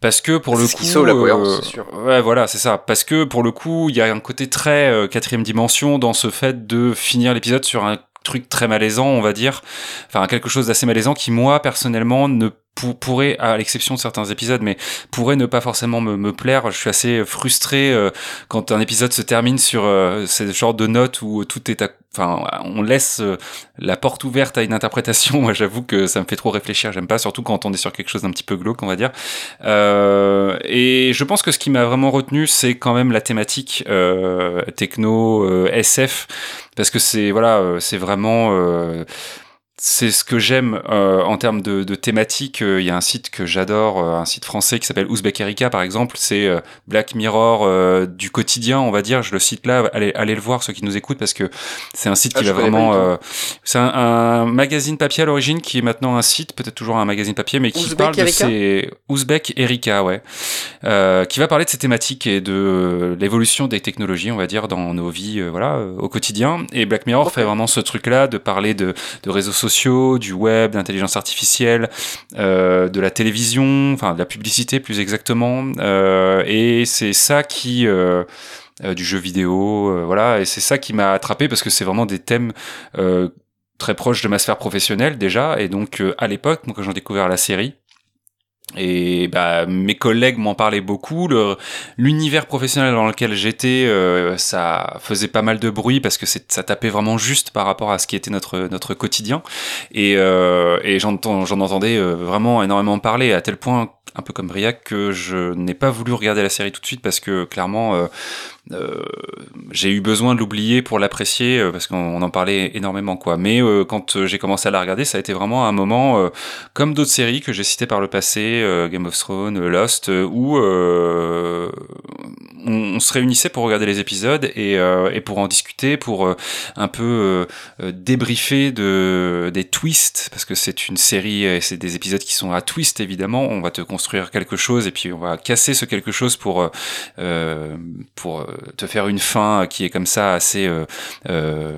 Speaker 3: Parce que pour le coup,
Speaker 1: la cohérence,
Speaker 3: euh,
Speaker 1: sûr.
Speaker 3: Ouais, voilà, c'est ça. Parce que pour le coup, il y a un côté très euh, quatrième dimension dans ce fait de finir l'épisode sur un truc très malaisant, on va dire. Enfin, quelque chose d'assez malaisant qui, moi, personnellement, ne pour- pourrait, à l'exception de certains épisodes, mais pourrait ne pas forcément me, me plaire. Je suis assez frustré euh, quand un épisode se termine sur euh, ce genre de note où tout est, à- enfin, on laisse euh, la porte ouverte à une interprétation. [laughs] Moi, j'avoue que ça me fait trop réfléchir. J'aime pas, surtout quand on est sur quelque chose d'un petit peu glauque, on va dire. Euh, et je pense que ce qui m'a vraiment retenu, c'est quand même la thématique euh, techno, SF, parce que c'est voilà, c'est vraiment c'est ce que j'aime euh, en termes de, de thématique. Euh, Il y a un site que j'adore, euh, un site français qui s'appelle Ouzbek Erika, par exemple. C'est euh, Black Mirror euh, du quotidien, on va dire. Je le cite là. Allez, allez le voir, ceux qui nous écoutent, parce que c'est un site
Speaker 1: Ah,
Speaker 3: qui va vraiment. euh, c'est un, un magazine papier à l'origine qui est maintenant un site, peut-être toujours un magazine papier, mais qui
Speaker 1: Ouzbek
Speaker 3: parle de ces Ouzbek Erika, ouais, euh, qui va parler de ces thématiques et de l'évolution des technologies, on va dire, dans nos vies, euh, voilà, euh, au quotidien. Et Black Mirror fait vraiment ce truc-là de parler de, de réseaux sociaux, du web, d'intelligence artificielle, euh, de la télévision, enfin de la publicité plus exactement. Euh, et c'est ça qui euh, du jeu vidéo, voilà, et c'est ça qui m'a attrapé parce que c'est vraiment des thèmes très proches de ma sphère professionnelle déjà, et donc à l'époque, moi, quand j'ai découvert la série. Et bah, mes collègues m'en parlaient beaucoup. L'univers professionnel dans lequel j'étais, euh, ça faisait pas mal de bruit parce que ça tapait vraiment juste par rapport à ce qui était notre notre quotidien. Et, euh, et j'en entendais euh, vraiment énormément parler, à tel point, un peu comme Briac, que je n'ai pas voulu regarder la série tout de suite parce que clairement, euh, euh, j'ai eu besoin de l'oublier pour l'apprécier euh, parce qu'on on en parlait énormément quoi. Mais euh, quand j'ai commencé à la regarder, ça a été vraiment un moment comme d'autres séries que j'ai citées par le passé, Game of Thrones, Lost, où on, se réunissait pour regarder les épisodes et, euh, et pour en discuter, pour euh, un peu euh, euh, débriefer de des twists parce que c'est une série et c'est des épisodes qui sont à twist évidemment. On va te construire quelque chose et puis on va casser ce quelque chose pour pour te faire une fin qui est comme ça assez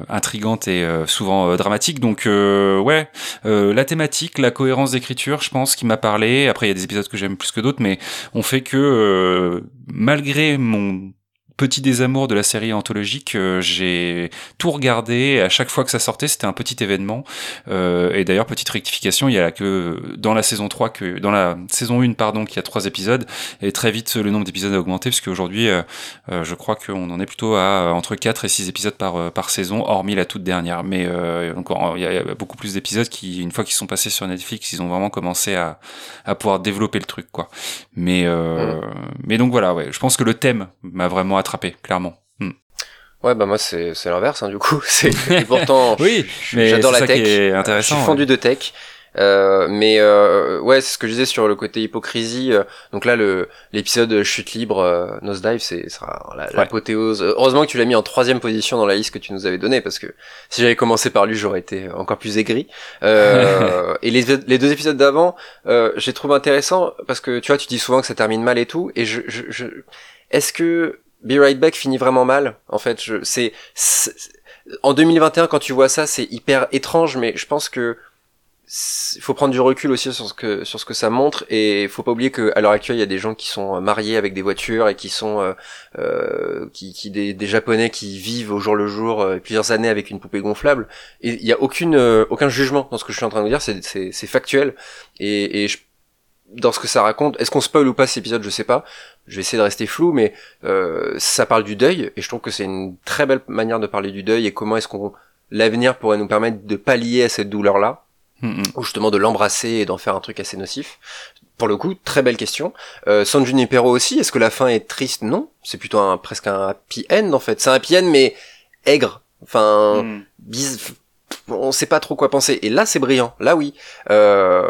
Speaker 3: intrigante et souvent dramatique. Donc ouais, la thématique, la cohérence d'écriture, je pense, qui m'a parlé. Après, il y a des épisodes que j'aime plus que d'autres, mais on fait que malgré mon num petit désamour de la série anthologique, euh, j'ai tout regardé. À chaque fois que ça sortait, c'était un petit événement. Euh, et d'ailleurs, petite rectification, il y a que dans la saison 3, que dans la saison 1, pardon, qui a trois épisodes, et très vite le nombre d'épisodes a augmenté, parce qu'aujourd'hui, euh, je crois qu'on en est plutôt à entre 4 et 6 épisodes par, par saison, hormis la toute dernière. Mais euh, donc, il y a y beaucoup plus d'épisodes qui, une fois qu'ils sont passés sur Netflix, ils ont vraiment commencé à, à pouvoir développer le truc, quoi. Mais, euh, mais donc voilà, ouais, je pense que le thème m'a vraiment clairement. Hmm.
Speaker 1: Ouais, bah moi c'est l'inverse hein, du coup. [laughs] C'est pourtant [laughs]
Speaker 3: Oui,
Speaker 1: j'adore la tech.
Speaker 3: qui est
Speaker 1: Je suis fendu de tech. Euh, mais euh, ouais, c'est ce que je disais sur le côté hypocrisie. euh, donc là, le l'épisode chute libre, euh, Nosedive, c'est sera la- l'apothéose. Euh, Heureusement que tu l'as mis en troisième position dans la liste que tu nous avais donnée, parce que si j'avais commencé par lui, j'aurais été encore plus aigri. Euh, [laughs] et les, les deux épisodes d'avant, euh, j'ai trouvé intéressant parce que tu vois, tu dis souvent que ça termine mal et tout. Et je, je, je... est-ce que Be Right Back finit vraiment mal En fait, je, c'est, en 2021 quand tu vois ça c'est hyper étrange mais je pense que il faut prendre du recul aussi sur ce que sur ce que ça montre et faut pas oublier que à l'heure actuelle il y a des gens qui sont mariés avec des voitures et qui sont euh, euh, qui, qui des, des, japonais qui vivent au jour le jour euh, plusieurs années avec une poupée gonflable. Et il y a aucune euh, aucun jugement dans ce que je suis en train de dire c'est c'est c'est factuel. Et et je, dans ce que ça raconte est-ce qu'on spoil ou pas cet épisode je sais pas je vais essayer de rester flou mais euh, ça parle du deuil et je trouve que c'est une très belle manière de parler du deuil et comment est-ce qu'on l'avenir pourrait nous permettre de pallier à cette douleur là
Speaker 3: Mm, mm.
Speaker 1: ou justement de l'embrasser et d'en faire un truc assez nocif Pour le coup, très belle question. Euh, San Junipero aussi, est-ce que la fin est triste? Non, c'est plutôt un presque un happy end en fait. C'est un happy end mais aigre. Enfin,
Speaker 3: Mm.
Speaker 1: On sait pas trop quoi penser. Et là, c'est brillant. Là, oui. Euh,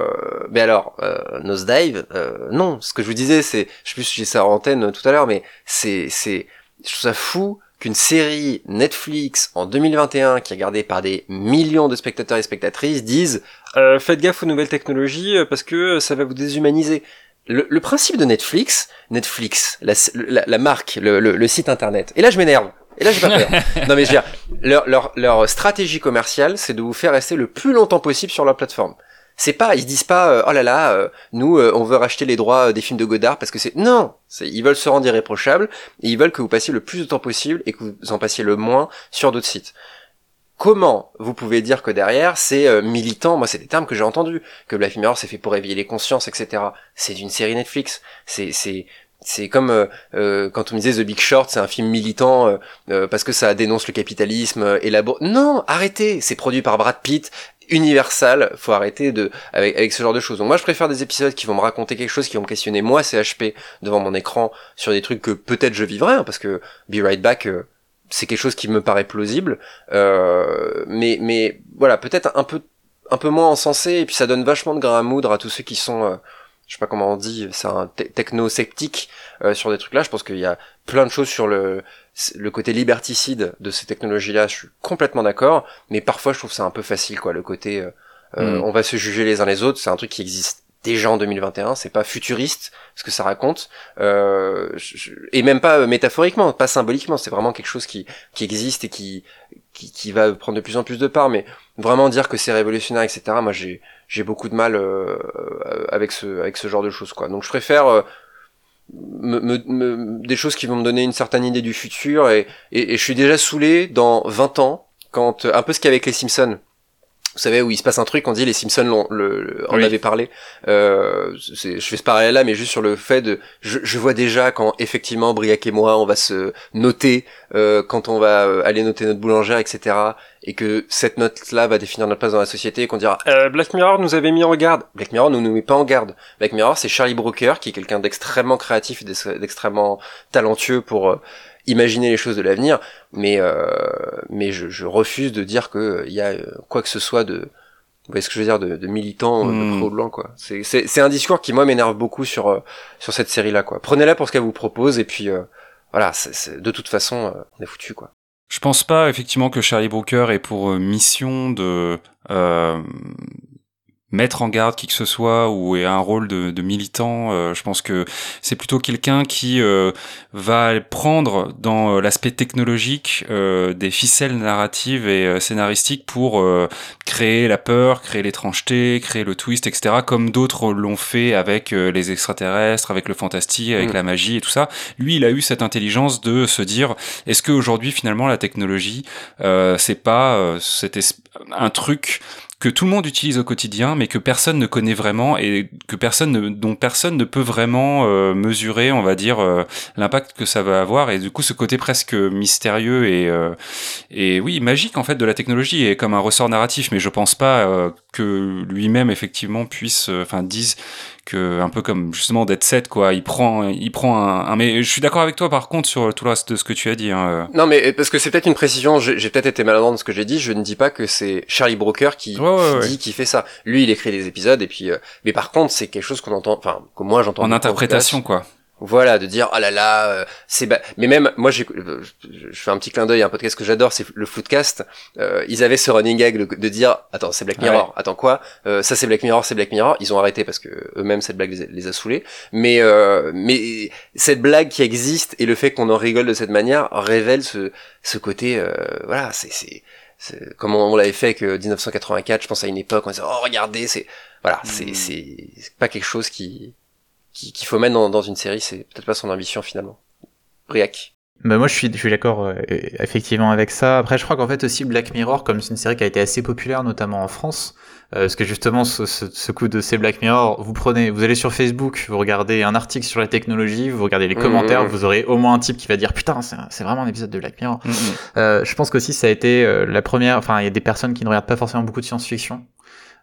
Speaker 1: mais alors, euh, Nosedive, euh, non. Ce que je vous disais, c'est, je sais plus si j'ai ça en antenne tout à l'heure, mais c'est, c'est, je trouve ça fou qu'une série Netflix en 2021 qui est regardée par des millions de spectateurs et spectatrices dise euh, faites gaffe aux nouvelles technologies euh, parce que ça va vous déshumaniser. Le, le principe de Netflix, Netflix, la, la, marque, le, le site internet. Et là, je m'énerve. Et là, j'ai pas peur. [laughs] non, mais je veux dire, leur, leur, leur stratégie commerciale, c'est de vous faire rester le plus longtemps possible sur leur plateforme. C'est pas, ils se disent pas, euh, oh là là, euh, nous, euh, on veut racheter les droits euh, des films de Godard parce que c'est, non, ils veulent se rendre irréprochables et ils veulent que vous passiez le plus de temps possible et que vous en passiez le moins sur d'autres sites. Comment vous pouvez dire que derrière c'est euh, militant? Moi, c'est des termes que j'ai entendus, que Black Mirror c'est fait pour réveiller les consciences, etc. C'est une série Netflix. C'est c'est c'est comme euh, euh, quand on me disait The Big Short, c'est un film militant euh, euh, parce que ça dénonce le capitalisme euh, et la bourse. Non, arrêtez. C'est produit par Brad Pitt. Universal, faut arrêter de avec, avec ce genre de choses. Donc moi je préfère des épisodes qui vont me raconter quelque chose, qui vont me questionner moi CHP devant mon écran sur des trucs que peut-être je vivrais, hein, parce que Be Right Back euh, c'est quelque chose qui me paraît plausible, euh, mais mais voilà peut-être un peu un peu moins encensé et puis ça donne vachement de grain à moudre à tous ceux qui sont euh, je sais pas comment on dit, c'est un te- techno-sceptique euh, sur des trucs là. Je pense qu'il y a plein de choses sur le le côté liberticide de ces technologies-là. Je suis complètement d'accord, mais parfois je trouve ça un peu facile, quoi. Le côté euh, euh,
Speaker 3: Mm.
Speaker 1: on va se juger les uns les autres, c'est un truc qui existe déjà en 2021. C'est pas futuriste ce que ça raconte, euh, et même pas euh, métaphoriquement, pas symboliquement. C'est vraiment quelque chose qui qui existe et qui qui, qui va prendre de plus en plus de part. Mais vraiment dire que c'est révolutionnaire, etc. Moi, j'ai j'ai beaucoup de mal euh, euh, avec ce avec ce genre de choses, quoi. Donc je préfère euh, me, me- me- des choses qui vont me donner une certaine idée du futur et, et, et je suis déjà saoulé dans 20 ans quand un peu ce qu'il y a avec les Simpsons vous savez où il se passe un truc on dit les Simpsons l'ont- le, le- en
Speaker 3: Oui.
Speaker 1: avaient parlé. Euh, c'est- je fais ce parallèle là mais juste sur le fait de je, je vois déjà quand effectivement Briac et moi on va se noter euh, quand on va euh, aller noter notre boulangère etc et que cette note là va définir notre place dans la société et qu'on dira euh, Black Mirror nous avait mis en garde. Black Mirror ne nous met pas en garde. Black Mirror c'est Charlie Brooker qui est quelqu'un d'extrêmement créatif et d'ex- d'extrêmement talentueux pour euh, imaginer les choses de l'avenir mais euh, mais je, je refuse de dire que il y a euh, quoi que ce soit de vous voyez ce que je veux dire de, de militant euh,
Speaker 3: Mm.
Speaker 1: de pro blanc quoi. C'est c'est c'est un discours qui moi m'énerve beaucoup sur euh, sur cette série là quoi. Prenez-la pour ce qu'elle vous propose et puis euh, voilà c'est c'est- de toute façon euh, on est foutu quoi.
Speaker 3: Je pense pas effectivement que Charlie Brooker ait pour euh, mission de euh, mettre en garde qui que ce soit ou ait un rôle de, de militant. Euh, je pense que c'est plutôt quelqu'un qui euh, va prendre dans euh, l'aspect technologique euh, des ficelles narratives et euh, scénaristiques pour euh, créer la peur, créer l'étrangeté, créer le twist, etc. Comme d'autres l'ont fait avec les extraterrestres, avec le fantastique, avec
Speaker 1: Mm.
Speaker 3: la magie et tout ça. Lui, il a eu cette intelligence de se dire est-ce qu'aujourd'hui, finalement, la technologie, euh, c'est pas euh, cet un truc que tout le monde utilise au quotidien, mais que personne ne connaît vraiment et que personne ne, dont personne ne peut vraiment euh, mesurer, on va dire, euh, l'impact que ça va avoir. Et du coup, ce côté presque mystérieux et euh, et oui magique en fait de la technologie est comme un ressort narratif. Mais je pense pas euh, que lui-même effectivement puisse, euh, enfin, dise que un peu comme justement Dead Set quoi il prend il prend un, un- mais je suis d'accord avec toi par contre sur tout le reste de ce que tu as dit hein.
Speaker 1: non mais euh, parce que c'est peut-être une précision j'ai peut-être été maladroit dans ce que j'ai dit je ne dis pas que c'est Charlie Brooker qui
Speaker 3: Ouais, ouais,
Speaker 1: dit
Speaker 3: ouais.
Speaker 1: qui fait ça lui il écrit des épisodes et puis euh, mais par contre c'est quelque chose qu'on entend enfin que moi j'entends
Speaker 3: en interprétation quoi
Speaker 1: Voilà, de dire ah là là, euh, c'est ba- mais même moi j'ai euh, je fais un petit clin d'œil à un podcast que j'adore, c'est le Floodcast. Euh, ils avaient ce running gag de- de dire attends c'est Black Mirror, attends quoi Euh, Ça c'est Black Mirror, c'est Black Mirror. Ils ont arrêté parce que eux-mêmes cette blague les, a- les a saoulés. Mais euh, mais cette blague qui existe et le fait qu'on en rigole de cette manière révèle ce ce côté euh, voilà c'est c'est comme on, on l'avait fait avec euh, 1984, je pense à une époque, on disait oh regardez c'est voilà c'est
Speaker 3: Mm.
Speaker 1: c'est c'est pas quelque chose qui- qu'il faut mettre dans, dans une série, c'est peut-être pas son ambition finalement. Briac.
Speaker 2: Bah moi je suis, je suis d'accord euh, effectivement avec ça. Après je crois qu'en fait aussi Black Mirror, comme c'est une série qui a été assez populaire notamment en France, euh, parce que justement ce, ce, ce coup de ces Black Mirror, vous prenez, vous allez sur Facebook, vous regardez un article sur la technologie, vous regardez les
Speaker 1: Mhm.
Speaker 2: commentaires, vous aurez au moins un type qui va dire putain c'est vraiment un épisode de Black Mirror.
Speaker 3: Mm, mm.
Speaker 2: Euh, je pense qu'aussi ça a été euh, la première, enfin il y a des personnes qui ne regardent pas forcément beaucoup de science-fiction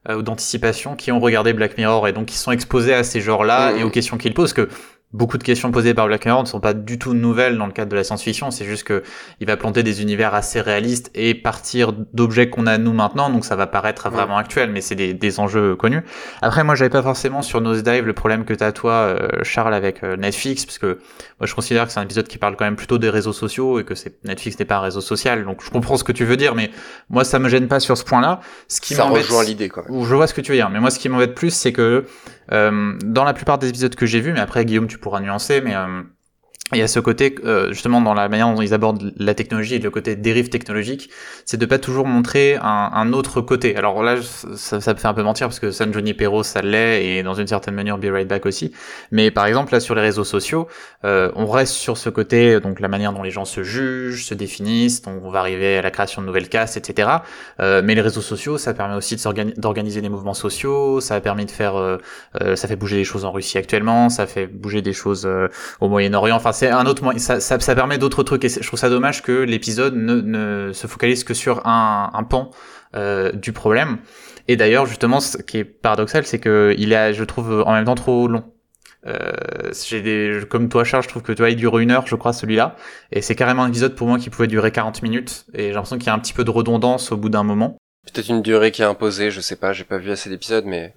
Speaker 2: ou d'anticipation qui ont regardé Black Mirror et donc qui sont exposés à ces genres-là
Speaker 1: Mhm.
Speaker 2: et aux questions qu'ils posent que beaucoup de questions posées par Black Mirror ne sont pas du tout nouvelles dans le cadre de la science-fiction, c'est juste que il va planter des univers assez réalistes et partir d'objets qu'on a nous maintenant, donc ça va paraître vraiment actuel, mais c'est des, des enjeux connus. Après, moi, j'avais pas forcément sur Nosedive le problème que t'as toi, euh, Charles, avec euh, Netflix, parce que moi, je considère que c'est un épisode qui parle quand même plutôt des réseaux sociaux et que c'est Netflix n'est pas un réseau social, donc je comprends ce que tu veux dire, mais moi, ça me gêne pas sur ce point-là. Ce qui
Speaker 1: Ça rejoint l'idée quand même.
Speaker 2: ou je vois ce que tu veux dire, mais moi ce qui m'embête plus, c'est que dans la plupart des épisodes que j'ai vus, mais après Guillaume tu pourras nuancer, mais euh, il y a ce côté euh, justement dans la manière dont ils abordent la technologie et le côté dérive technologique, c'est de pas toujours montrer un, un autre côté. Alors là, ça, ça me fait un peu mentir parce que San Johnny Perro ça l'est et dans une certaine manière Be Right Back aussi. Mais par exemple là sur les réseaux sociaux, euh, on reste sur ce côté donc la manière dont les gens se jugent, se définissent, donc on va arriver à la création de nouvelles castes, etc. Euh, mais les réseaux sociaux, ça permet aussi d'organiser des mouvements sociaux, ça a permis de faire, euh, euh, ça fait bouger des choses en Russie actuellement, ça fait bouger des choses euh, au Moyen-Orient. Enfin, un autre ça, ça, permet d'autres trucs. Et je trouve ça dommage que l'épisode ne, se focalise que sur un, pan euh, du problème. Et d'ailleurs, justement, ce qui est paradoxal, c'est que il est, je trouve, en même temps trop long. Euh, j'ai comme toi Charles, je trouve que tu vois, il dure une heure, je crois, celui-là. Et c'est carrément un épisode pour moi qui pouvait durer 40 minutes. Et j'ai l'impression qu'il y a un petit peu de redondance au bout d'un moment.
Speaker 1: Peut-être une durée qui est imposée, je sais pas, j'ai pas vu assez d'épisodes, mais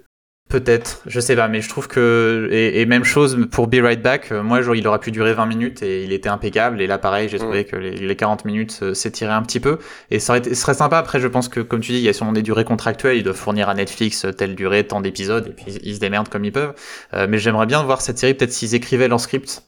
Speaker 2: Peut-être, je sais pas, mais je trouve que et, et même chose pour Be Right Back. euh, Moi, genre, il aurait pu durer 20 minutes et il était impeccable. Et là, pareil, j'ai trouvé que les, les 40 minutes euh, s'étiraient un petit peu. Et ça aurait serait sympa. Après, je pense que, comme tu dis, il y a sûrement des durées contractuelles. Ils doivent fournir à Netflix euh, telle durée, tant d'épisodes, et puis ils se démerdent comme ils peuvent. Euh, mais j'aimerais bien voir cette série, peut-être s'ils écrivaient leur script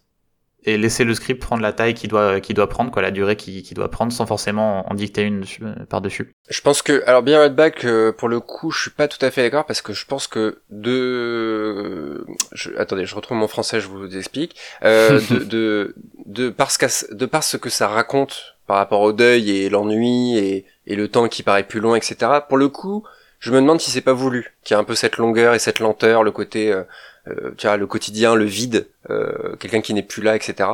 Speaker 2: et laisser le script prendre la taille qu'il doit, qu'il doit prendre, quoi, la durée qu'il qu'il doit prendre, sans forcément en dicter une dessus- par-dessus.
Speaker 1: je pense que alors bien Right Back euh, pour le coup, je suis pas tout à fait d'accord parce que je pense que de je... attendez, je retrouve mon français, je vous explique. Euh, de [laughs] de de parce que de par ce que ça raconte par rapport au deuil et l'ennui et et le temps qui paraît plus long, etc. Pour le coup, je me demande si c'est pas voulu, qu'il y a un peu cette longueur et cette lenteur, le côté, euh, tu vois, le quotidien, le vide, euh, quelqu'un qui n'est plus là, etc.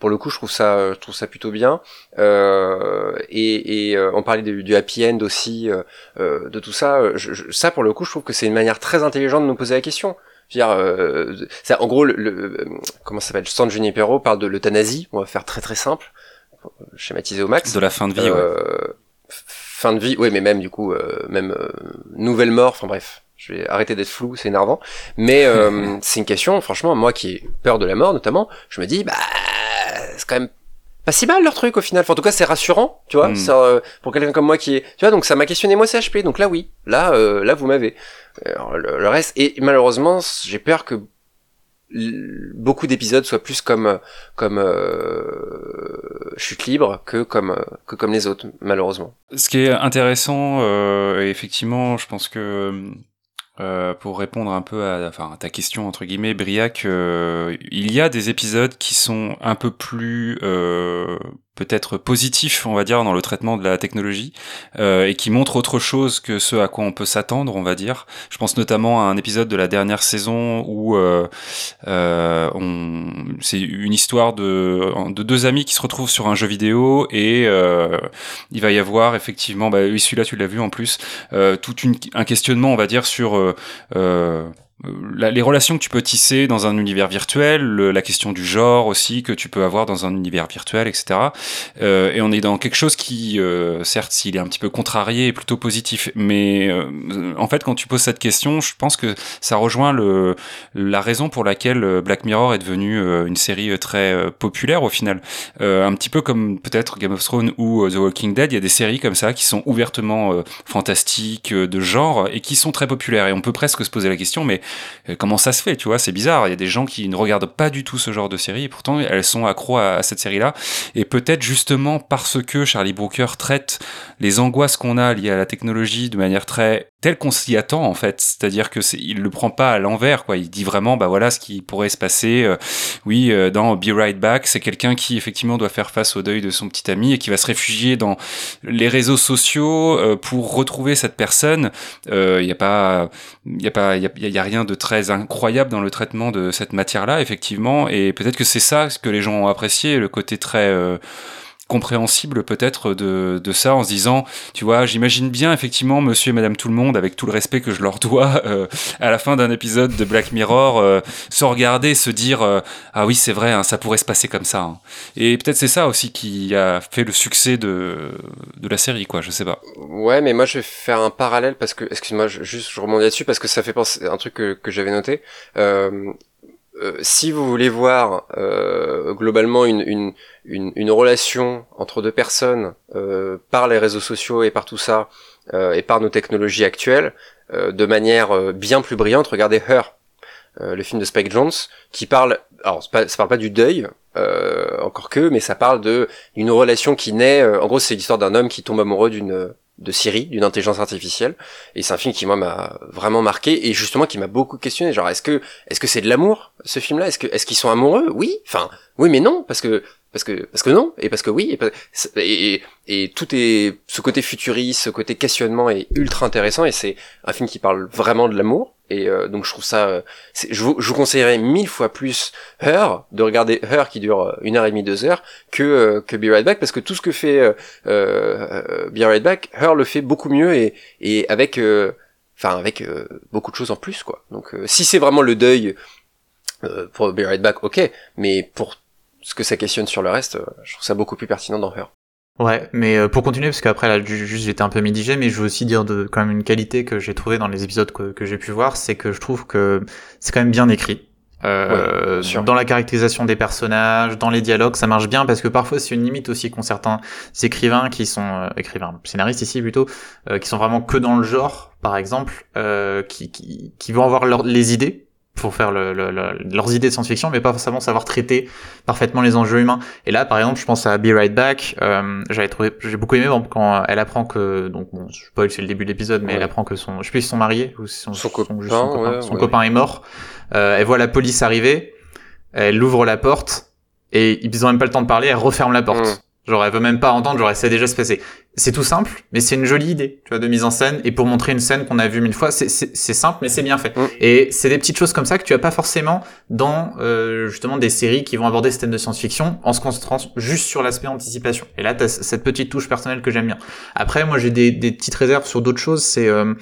Speaker 1: Pour le coup, je trouve ça, je trouve ça plutôt bien. Euh, et et euh, on parlait du, du happy end aussi, euh, euh, de tout ça. euh, Je, je- ça, pour le coup, je trouve que c'est une manière très intelligente de nous poser la question. Je veux dire, euh, ça, en gros, le, le- euh, comment ça s'appelle San Junipero parle de l'euthanasie. On va faire très très simple, schématiser au max.
Speaker 3: De la fin de vie, ouais.
Speaker 1: Euh, fin de vie, oui, mais même du coup, euh, même euh, nouvelle mort. Enfin bref, je vais arrêter d'être flou, c'est énervant. Mais euh, [laughs] c'est une question, franchement, moi qui ai peur de la mort notamment, je me dis, bah, c'est quand même pas si mal leur truc au final. Enfin, en tout cas, c'est rassurant, tu vois,
Speaker 3: Mm.
Speaker 1: ça, euh, pour quelqu'un comme moi qui est, tu vois, donc ça m'a questionné moi CHP. Donc là, oui, là, euh, là, vous m'avez. Le, le reste, et malheureusement, j'ai peur que beaucoup d'épisodes soient plus comme comme euh, chute libre que comme euh, que comme les autres malheureusement
Speaker 3: Ce qui est intéressant, euh, effectivement, je pense que euh, pour répondre un peu à, ta question entre guillemets, Briac, euh, il y a des épisodes qui sont un peu plus euh, peut-être positifs, on va dire, dans le traitement de la technologie, euh, et qui montrent autre chose que ce à quoi on peut s'attendre, on va dire. Je pense notamment à un épisode de la dernière saison où euh, euh, on... c'est une histoire de, de deux amis qui se retrouvent sur un jeu vidéo et euh, il va y avoir effectivement, bah, celui-là tu l'as vu en plus, euh, tout une, un questionnement, on va dire, sur euh, la- les relations que tu peux tisser dans un univers virtuel, le- la question du genre aussi que tu peux avoir dans un univers virtuel, etc. Euh, et on est dans quelque chose qui, euh, certes, s'il est un petit peu contrarié, est plutôt positif. Mais euh, en fait, quand tu poses cette question, je pense que ça rejoint le, la raison pour laquelle euh, Black Mirror est devenu euh, une série euh, très euh, populaire au final. Euh, un petit peu comme peut-être Game of Thrones ou euh, The Walking Dead, il y a des séries comme ça qui sont ouvertement euh, fantastiques, euh, de genre, et qui sont très populaires. Et on peut presque se poser la question, mais euh, comment ça se fait, tu vois C'est bizarre. Il y a des gens qui ne regardent pas du tout ce genre de série, et pourtant elles sont accros à, à cette série-là. Et peut-être justement parce que Charlie Brooker traite les angoisses qu'on a liées à la technologie de manière très telle qu'on s'y attend en fait. C'est-à-dire que c'est, il le prend pas à l'envers, quoi. Il dit vraiment, bah voilà ce qui pourrait se passer. Euh, oui, euh, dans Be Right Back, c'est quelqu'un qui effectivement doit faire face au deuil de son petit ami et qui va se réfugier dans les réseaux sociaux euh, pour retrouver cette personne. Il y a pas, il y a pas, il y a, rien de très incroyable dans le traitement de cette matière-là, effectivement. Et peut-être que c'est ça ce que les gens ont apprécié, le côté très compréhensible peut-être de, de ça en se disant tu vois j'imagine bien effectivement monsieur et madame tout le monde avec tout le respect que je leur dois [laughs] euh, à la fin d'un épisode de Black Mirror euh, se regarder se dire euh, ah oui c'est vrai hein, ça pourrait se passer comme ça hein. et peut-être c'est ça aussi qui a fait le succès de, de la série quoi je sais pas
Speaker 1: Ouais, mais moi je vais faire un parallèle parce que, excuse-moi, juste je rebondis là-dessus parce que ça fait penser à un truc que, que j'avais noté. Euh, si vous voulez voir euh, globalement une, relation entre deux personnes euh, par les réseaux sociaux et par tout ça et par nos technologies actuelles de manière bien plus brillante, regardez Her, le film de Spike Jones, qui parle, alors pas, ça parle pas du deuil, euh, encore que, mais ça parle de d'une relation qui naît. euh, en gros, c'est l'histoire d'un homme qui tombe amoureux d'une de Siri, d'une intelligence artificielle, et c'est un film qui moi m'a vraiment marqué et justement qui m'a beaucoup questionné. Genre, est-ce que est-ce que c'est de l'amour ce film-là? Est-ce que est-ce qu'ils sont amoureux? Oui, enfin oui, mais non, parce que parce que parce que non et parce que oui et, et, et tout est ce côté futuriste, ce côté questionnement est ultra intéressant et c'est un film qui parle vraiment de l'amour et euh, donc je trouve ça euh, je vous, je vous conseillerais mille fois plus Her de regarder Her qui dure euh, une heure et demie deux heures que euh, que Be Right Back parce que tout ce que fait euh, euh, Be Right Back Her le fait beaucoup mieux et et avec enfin avec beaucoup de choses en plus quoi. Donc si c'est vraiment le deuil pour Be Right Back ok mais pour ce que ça questionne sur le reste je trouve ça beaucoup plus pertinent dans Her
Speaker 2: Ouais, mais euh, pour continuer, parce qu'après là, ju- juste j'étais un peu mitigé, mais je veux aussi dire de quand même une qualité que j'ai trouvé dans les épisodes que, que j'ai pu voir, c'est que je trouve que c'est quand même bien écrit. Euh,
Speaker 1: Ouais,
Speaker 2: dans la caractérisation des personnages, dans les dialogues, ça marche bien parce que parfois c'est une limite aussi qu'ont certains écrivains qui sont euh, écrivains, scénaristes ici plutôt, euh, qui sont vraiment que dans le genre, par exemple, euh, qui, qui, qui vont avoir leur- les idées pour faire le, le- le- leurs idées de science-fiction, mais pas forcément savoir traiter parfaitement les enjeux humains. Et là, par exemple, je pense à Be Right Back. Euh, j'avais trouvé, j'ai beaucoup aimé bon, quand elle apprend que, donc bon, je spoil, c'est le début de l'épisode, mais
Speaker 1: Ouais.
Speaker 2: elle apprend que son, je sais plus si ils sont mariés ou son,
Speaker 1: Son
Speaker 2: juste
Speaker 1: copain,
Speaker 2: son copain,
Speaker 1: ouais,
Speaker 2: son
Speaker 1: ouais.
Speaker 2: copain est mort. Euh, elle voit la police arriver, elle ouvre la porte et ils ont même pas le temps de parler, elle referme la porte. Genre, elle veut même pas entendre, genre, elle sait déjà se passer. C'est tout simple, mais c'est une jolie idée, tu vois, de mise en scène. Et pour montrer une scène qu'on a vue mille fois, c'est- simple, mais c'est bien fait.
Speaker 1: Mm.
Speaker 2: Et c'est des petites choses comme ça que tu as pas forcément dans, euh, justement, des séries qui vont aborder ce thème de science-fiction en se concentrant juste sur l'aspect anticipation. Et là, t'as cette petite touche personnelle que j'aime bien. Après, moi, j'ai des, des petites réserves sur d'autres choses. C'est euh,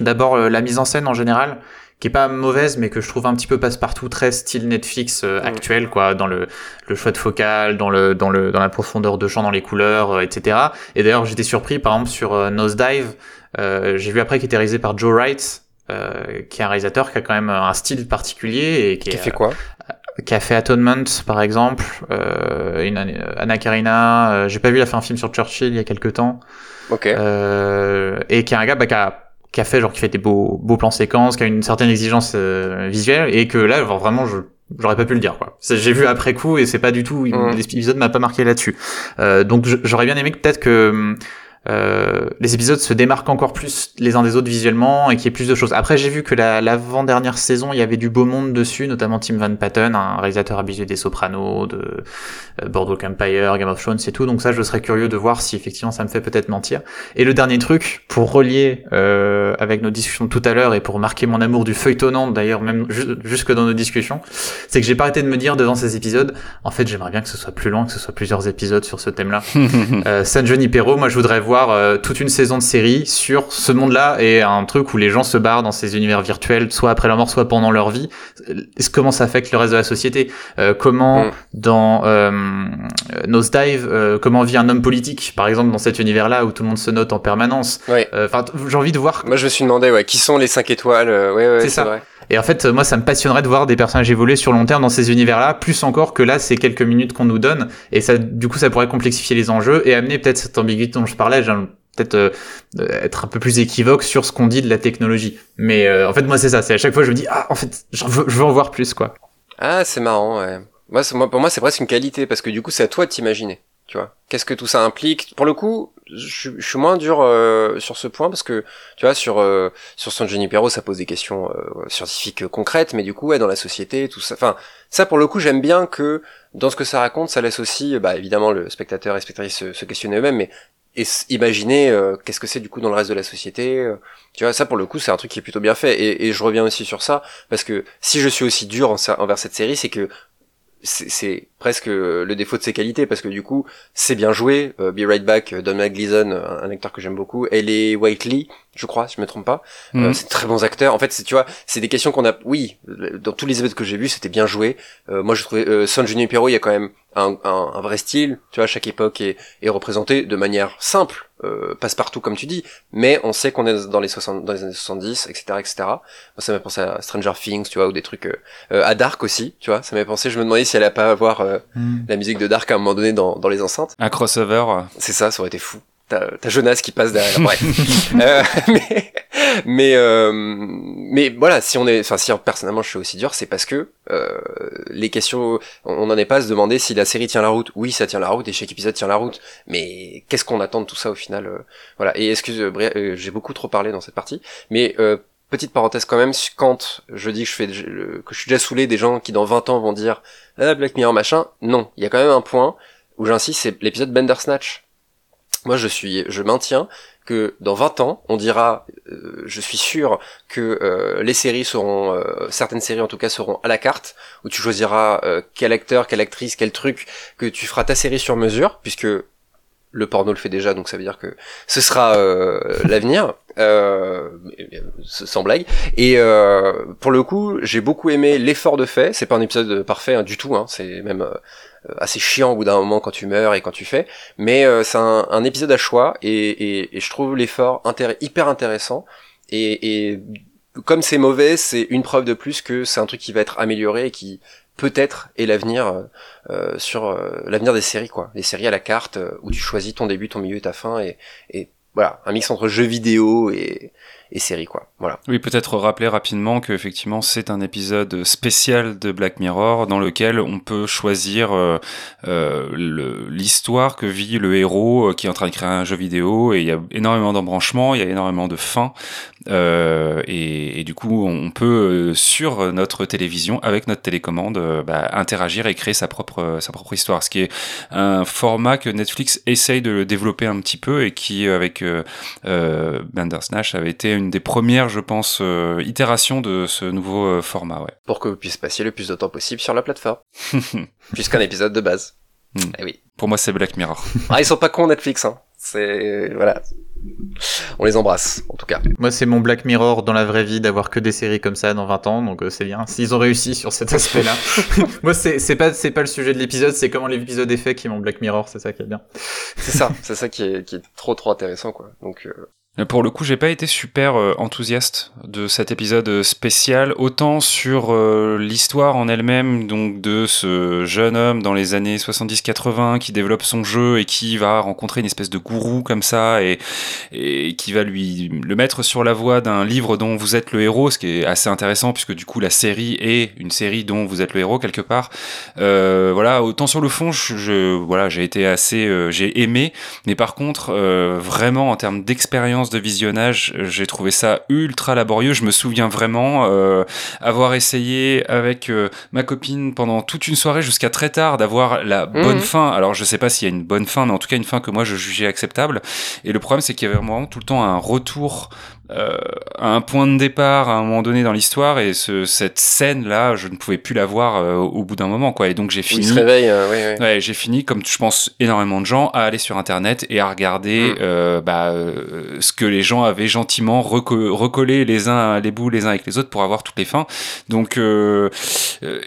Speaker 2: d'abord euh, la mise en scène en général qui est pas mauvaise mais que je trouve un petit peu passe-partout très style Netflix euh,
Speaker 1: Mm.
Speaker 2: actuel quoi dans le, le choix de focal dans le dans le dans la profondeur de champ dans les couleurs euh, etc et d'ailleurs j'étais surpris par exemple sur euh, Nosedive. Euh, j'ai vu après qu'il était réalisé par Joe Wright euh, qui est un réalisateur qui a quand même un style particulier et qui,
Speaker 1: qui
Speaker 2: est,
Speaker 1: fait quoi?
Speaker 2: qui a fait Atonement par exemple euh, une, Anna Karina euh, j'ai pas vu il a fait un film sur Churchill il y a quelques temps.
Speaker 1: Ok.
Speaker 2: Euh, et qui est un gars bah, qui, a, qui a fait genre qui fait des beaux beaux plans séquences, qui a une certaine exigence euh, visuelle et que là genre, vraiment je j'aurais pas pu le dire quoi. J'ai vu après coup et c'est pas du tout
Speaker 1: Mm.
Speaker 2: l'épisode m'a pas marqué là-dessus. Euh, donc j'aurais bien aimé que peut-être que euh, les épisodes se démarquent encore plus les uns des autres visuellement et qu'il y ait plus de choses. Après j'ai vu que la l'avant-dernière saison il y avait du beau monde dessus, notamment Tim Van Patten, un réalisateur habitué des Sopranos, de euh, Boardwalk Empire, Game of Thrones et tout. Donc ça je serais curieux de voir si effectivement ça me fait peut-être mentir. Et le dernier truc, pour relier euh, avec nos discussions de tout à l'heure et pour marquer mon amour du feuilletonnant, d'ailleurs même ju- jusque dans nos discussions, c'est que j'ai pas arrêté de me dire devant ces épisodes, en fait j'aimerais bien que ce soit plus long, que ce soit plusieurs épisodes sur ce thème-là. [laughs] euh, San Junipero, moi je voudrais voir d'avoir euh, toute une saison de série sur ce monde-là et un truc où les gens se barrent dans ces univers virtuels, soit après leur mort, soit pendant leur vie. Comment ça affecte le reste de la société? Euh, Comment
Speaker 1: Mm.
Speaker 2: dans euh, Nosedive, euh, comment vit un homme politique, par exemple, dans cet univers-là où tout le monde se note en permanence?
Speaker 1: Ouais.
Speaker 2: Euh, Enfin, j'ai envie de voir
Speaker 1: Moi, je me suis demandé, ouais, qui sont les 5 étoiles euh, Ouais, ouais,
Speaker 2: C'est
Speaker 1: c'est
Speaker 2: ça.
Speaker 1: vrai.
Speaker 2: Et en fait, moi, ça me passionnerait de voir des personnages évoluer sur long terme dans ces univers-là, plus encore que là, c'est quelques minutes qu'on nous donne, et ça, du coup, ça pourrait complexifier les enjeux et amener peut-être cette ambiguïté dont je parlais, genre, peut-être euh, être un peu plus équivoque sur ce qu'on dit de la technologie. Mais euh, en fait, moi, c'est ça. C'est à chaque fois, je me dis, ah, en fait, je veux, en voir plus, quoi.
Speaker 1: Ah, c'est marrant, ouais. Moi, pour moi, c'est presque une qualité, parce que du coup, c'est à toi de t'imaginer, tu vois. Qu'est-ce que tout ça implique? Pour le coup, je, suis moins dur euh, sur ce point, parce que, tu vois, sur euh, sur San Junipero, ça pose des questions euh, scientifiques euh, concrètes, mais du coup, ouais, dans la société, tout ça... Enfin, ça, pour le coup, j'aime bien que, dans ce que ça raconte, ça laisse aussi, bah, évidemment, le spectateur et spectatrice se, se questionner eux-mêmes, mais et imaginer euh, qu'est-ce que c'est du coup dans le reste de la société euh, tu vois ça pour le coup c'est un truc qui est plutôt bien fait et, et je reviens aussi sur ça parce que si je suis aussi dur en- envers cette série c'est que c'est presque euh, le défaut de ses qualités parce que du coup c'est bien joué euh, Be Right Back euh, Don Gleason un, un acteur que j'aime beaucoup Ellie Whiteley je crois si je me trompe pas
Speaker 3: Mhm.
Speaker 1: euh, c'est très bons acteurs. En fait c'est tu vois c'est des questions qu'on a oui dans tous les épisodes que j'ai vus c'était bien joué. Euh, moi je trouvais euh, San Junipero il y a quand même un, un, un vrai style tu vois chaque époque est, est représentée de manière simple euh, passe partout comme tu dis mais on sait qu'on est dans les 60 dans les années 70 etc etc Moi, ça m'a pensé à Stranger Things tu vois ou des trucs euh, euh, à Dark aussi tu vois ça m'a pensé je me demandais si elle allait pas avoir euh, la musique de Dark à un moment donné dans, dans les enceintes
Speaker 3: Un crossover.
Speaker 1: c'est ça, ça aurait été fou. T'as t'as Jonas qui passe derrière. Bref. [laughs] Euh, mais mais euh, mais voilà, si on est, enfin si personnellement je suis aussi dur, c'est parce que euh, les questions, on n'en est pas à se demander si la série tient la route. Oui, ça tient la route et chaque épisode tient la route. Mais qu'est-ce qu'on attend de tout ça au final euh, Voilà. Et excuse, euh, euh, j'ai beaucoup trop parlé dans cette partie, mais euh, Petite parenthèse quand même, quand je dis que je fais que je suis déjà saoulé des gens qui dans 20 ans vont dire ah, Black Mirror machin, non, il y a quand même un point où j'insiste, c'est l'épisode Bandersnatch. Moi, je suis, je maintiens que dans 20 ans, on dira, euh, je suis sûr que euh, les séries seront, euh, certaines séries en tout cas seront à la carte, où tu choisiras euh, quel acteur, quelle actrice, quel truc, que tu feras ta série sur mesure, puisque le porno le fait déjà, donc ça veut dire que ce sera euh, [laughs] l'avenir, euh, sans blague. Et euh, pour le coup, j'ai beaucoup aimé l'effort de fait. C'est pas un épisode parfait hein, du tout, hein, c'est même euh, assez chiant au bout d'un moment quand tu meurs et quand tu fais. Mais euh, c'est un, épisode à choix et, et, je trouve l'effort hyper intéressant. Et, comme c'est mauvais, c'est une preuve de plus que c'est un truc qui va être amélioré et qui peut-être est l'avenir euh, sur euh, l'avenir des séries quoi. Les séries à la carte euh, où tu choisis ton début, ton milieu et ta fin et, et voilà un mix entre jeux vidéo et, et séries quoi. Voilà.
Speaker 3: Oui, peut-être rappeler rapidement que effectivement c'est un épisode spécial de Black Mirror dans lequel on peut choisir euh, euh, l'histoire que vit le héros euh, qui est en train de créer un jeu vidéo et il y a énormément d'embranchements, il y a énormément de fins et, du coup on peut sur notre télévision avec notre télécommande bah, interagir et créer sa propre histoire, ce qui est un format que Netflix essaye de développer un petit peu et qui avec Bandersnatch avait été une des premières, je pense, euh, itérations de ce nouveau euh, format. Ouais.
Speaker 1: Pour que vous puissiez passer le plus de temps possible sur la plateforme. [laughs] Puisqu'un épisode de base.
Speaker 3: Mm.
Speaker 1: Eh oui.
Speaker 3: Pour moi, c'est Black Mirror. [laughs]
Speaker 1: ah, ils sont pas cons Netflix, hein. C'est voilà. On les embrasse, en tout cas.
Speaker 2: Moi, c'est mon Black Mirror dans la vraie vie d'avoir que des séries comme ça dans 20 ans, donc euh, c'est bien. S'ils ont réussi sur cet aspect-là. [laughs] Moi, c'est pas c'est pas le sujet de l'épisode, c'est comment l'épisode est fait qui est mon Black Mirror, c'est ça qui est bien.
Speaker 1: C'est ça, c'est ça qui est, qui est trop trop intéressant, quoi. Donc. Euh...
Speaker 3: Pour le coup, j'ai pas été super euh, enthousiaste de cet épisode spécial, autant sur euh, l'histoire en elle-même, donc de ce jeune homme dans les années 70-80 qui développe son jeu et qui va rencontrer une espèce de gourou comme ça et, qui va lui le mettre sur la voie d'un livre dont vous êtes le héros, ce qui est assez intéressant puisque du coup la série est une série dont vous êtes le héros quelque part. Euh, voilà, autant sur le fond, je, voilà, j'ai été assez, euh, j'ai aimé, mais par contre, euh, vraiment en termes d'expérience de visionnage, j'ai trouvé ça ultra laborieux. Je me souviens vraiment euh, avoir essayé avec euh, ma copine pendant toute une soirée jusqu'à très tard d'avoir la
Speaker 1: Mhm.
Speaker 3: bonne fin. Alors je sais pas s'il y a une bonne fin, mais en tout cas une fin que moi je jugeais acceptable. Et le problème c'est qu'il y avait vraiment tout le temps un retour euh, un point de départ à un moment donné dans l'histoire et ce, cette scène là je ne pouvais plus la voir euh, au bout d'un moment quoi et donc j'ai fini
Speaker 1: il se réveille, euh, ouais, ouais.
Speaker 3: Ouais, j'ai fini, comme je pense énormément de gens, à aller sur Internet et à regarder
Speaker 1: Mm.
Speaker 3: euh, bah, euh, ce que les gens avaient gentiment reco- recollé les uns les bouts les uns avec les autres pour avoir toutes les fins. Donc euh,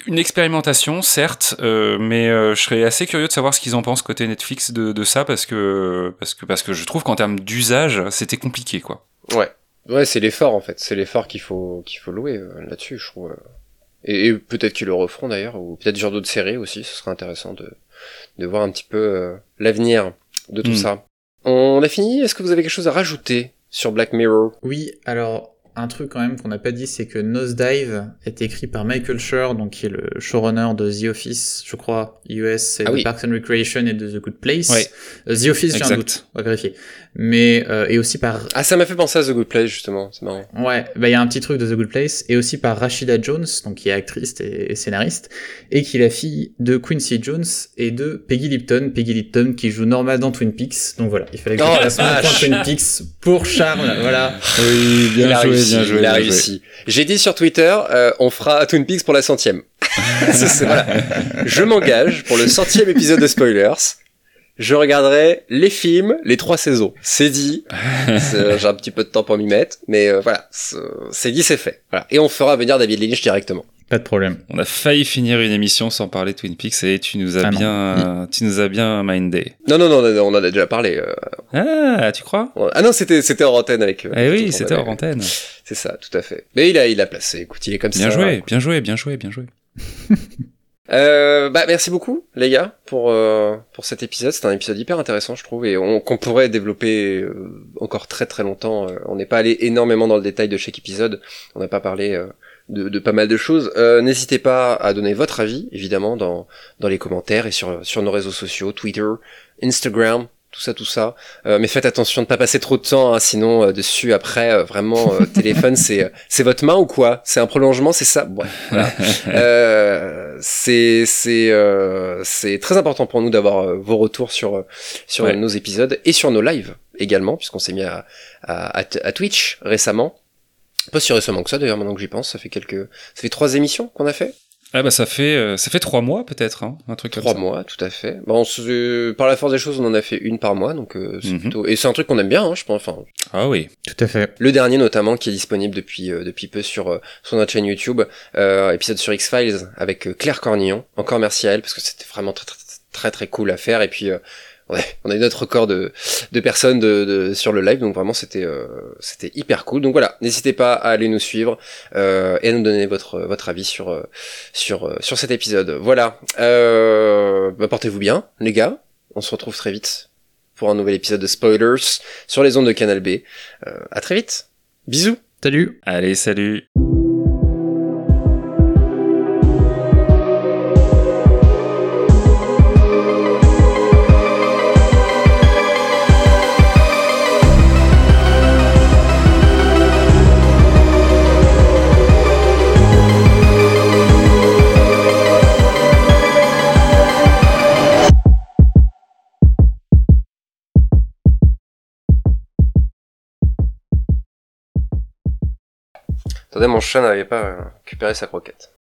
Speaker 3: une expérimentation, certes, euh, mais euh, je serais assez curieux de savoir ce qu'ils en pensent côté Netflix de, de ça parce que parce que parce que je trouve qu'en termes d'usage, c'était compliqué quoi.
Speaker 1: Ouais, ouais, c'est l'effort en fait, c'est l'effort qu'il faut qu'il faut louer euh, là-dessus, je trouve. euh. Et, et peut-être qu'ils le referont d'ailleurs, ou peut-être genre d'autres séries aussi. Ce serait intéressant de de voir un petit peu euh, l'avenir de tout
Speaker 3: Mm.
Speaker 1: ça. On a fini. Est-ce que vous avez quelque chose à rajouter sur Black Mirror?
Speaker 2: Oui, alors un truc quand même qu'on n'a pas dit, c'est que Nosedive est écrit par Michael Schur, donc qui est le showrunner de The Office, je crois, US, et
Speaker 1: Ah
Speaker 2: de
Speaker 1: oui.
Speaker 2: Parks and Recreation et de The Good Place.
Speaker 3: Ouais.
Speaker 2: The Office, j'ai un doute, on va vérifier. Mais euh, et aussi par
Speaker 1: Ah, ça m'a fait penser à The Good Place justement. C'est marrant.
Speaker 2: Ouais, bah il y a un petit truc de The Good Place, et aussi par Rashida Jones, donc qui est actrice et, et scénariste, et qui est la fille de Quincy Jones et de Peggy Lipton, Peggy Lipton qui joue Norma dans Twin Peaks, donc voilà, il fallait que je
Speaker 1: Oh,
Speaker 2: fasse mon
Speaker 1: la
Speaker 2: point. Twin Peaks pour Charles, voilà.
Speaker 3: Oui,
Speaker 1: il a réussi. il a réussi. J'ai dit sur Twitter, euh, on fera Twin Peaks pour la centième. [laughs] C'est- c'est- voilà. Je m'engage pour le centième épisode de Spoilers. Je regarderai les films, les trois saisons. C'est dit. [laughs] C'est- J'ai un petit peu de temps pour m'y mettre, mais euh, voilà, c'est dit, c'est fait. Voilà. Et on fera venir David Lynch directement.
Speaker 2: Pas de problème.
Speaker 3: On a failli finir une émission sans parler de Twin Peaks et tu nous as
Speaker 2: Ah
Speaker 3: bien, tu nous as bien mindé.
Speaker 1: Non, non, non, non, on en a déjà parlé. euh.
Speaker 3: Ah, tu crois?
Speaker 1: Ah non, c'était c'était hors antenne avec. euh,
Speaker 3: Eh
Speaker 1: avec
Speaker 3: oui, c'était hors antenne.
Speaker 1: C'est ça, tout à fait. Mais il a, il a placé. Écoute, il est comme
Speaker 3: Bien
Speaker 1: ça.
Speaker 3: joué, bien joué, bien joué, bien joué. [laughs]
Speaker 1: Euh, bah merci beaucoup les gars pour euh, pour cet épisode. C'est un épisode hyper intéressant je trouve et on- qu'on pourrait développer euh, encore très très longtemps. Euh, on n'est pas allé énormément dans le détail de chaque épisode. On n'a pas parlé euh, de, de pas mal de choses. Euh, N'hésitez pas à donner votre avis évidemment dans dans les commentaires et sur sur nos réseaux sociaux, Twitter, Instagram. Tout ça, tout ça. Euh, mais faites attention de pas passer trop de temps, hein, sinon euh, dessus après euh, vraiment euh, [laughs] téléphone c'est c'est votre main ou quoi? C'est un prolongement, c'est ça? Ouais, voilà. [laughs] Euh, c'est c'est euh, c'est très important pour nous d'avoir euh, vos retours sur euh, sur
Speaker 3: Ouais.
Speaker 1: nos épisodes et sur nos lives également puisqu'on s'est mis à, à, à, à Twitch récemment pas si récemment que ça d'ailleurs maintenant que j'y pense ça fait quelques ça fait trois émissions qu'on a fait
Speaker 3: Ah bah ça fait, euh, ça fait trois mois peut-être, hein, un truc comme
Speaker 1: trois
Speaker 3: ça.
Speaker 1: mois tout à fait bon on se- par la force des choses on en a fait une par mois donc euh, c'est
Speaker 3: Mhm.
Speaker 1: plutôt et c'est un truc qu'on aime bien hein, je pense enfin
Speaker 3: Ah oui.
Speaker 2: Tout à fait.
Speaker 1: Le dernier notamment qui est disponible depuis euh, depuis peu sur euh, sur notre chaîne YouTube, euh, épisode sur X Files avec euh, Claire Cornillon. Encore merci à elle parce que c'était vraiment très très très très cool à faire et puis euh, ouais, on a eu notre record de de personnes de, de- sur le live donc vraiment c'était euh, c'était hyper cool. Donc voilà, n'hésitez pas à aller nous suivre euh, et à nous donner votre votre avis sur euh, sur euh, sur cet épisode. Voilà. Euh, bah, portez-vous bien les gars. On se retrouve très vite pour un nouvel épisode de Spoilers sur les ondes de Canal B. Euh, à très vite. Bisous.
Speaker 2: Salut
Speaker 3: Allez, salut.
Speaker 1: Attendez, mon chat n'avait pas récupéré sa croquette.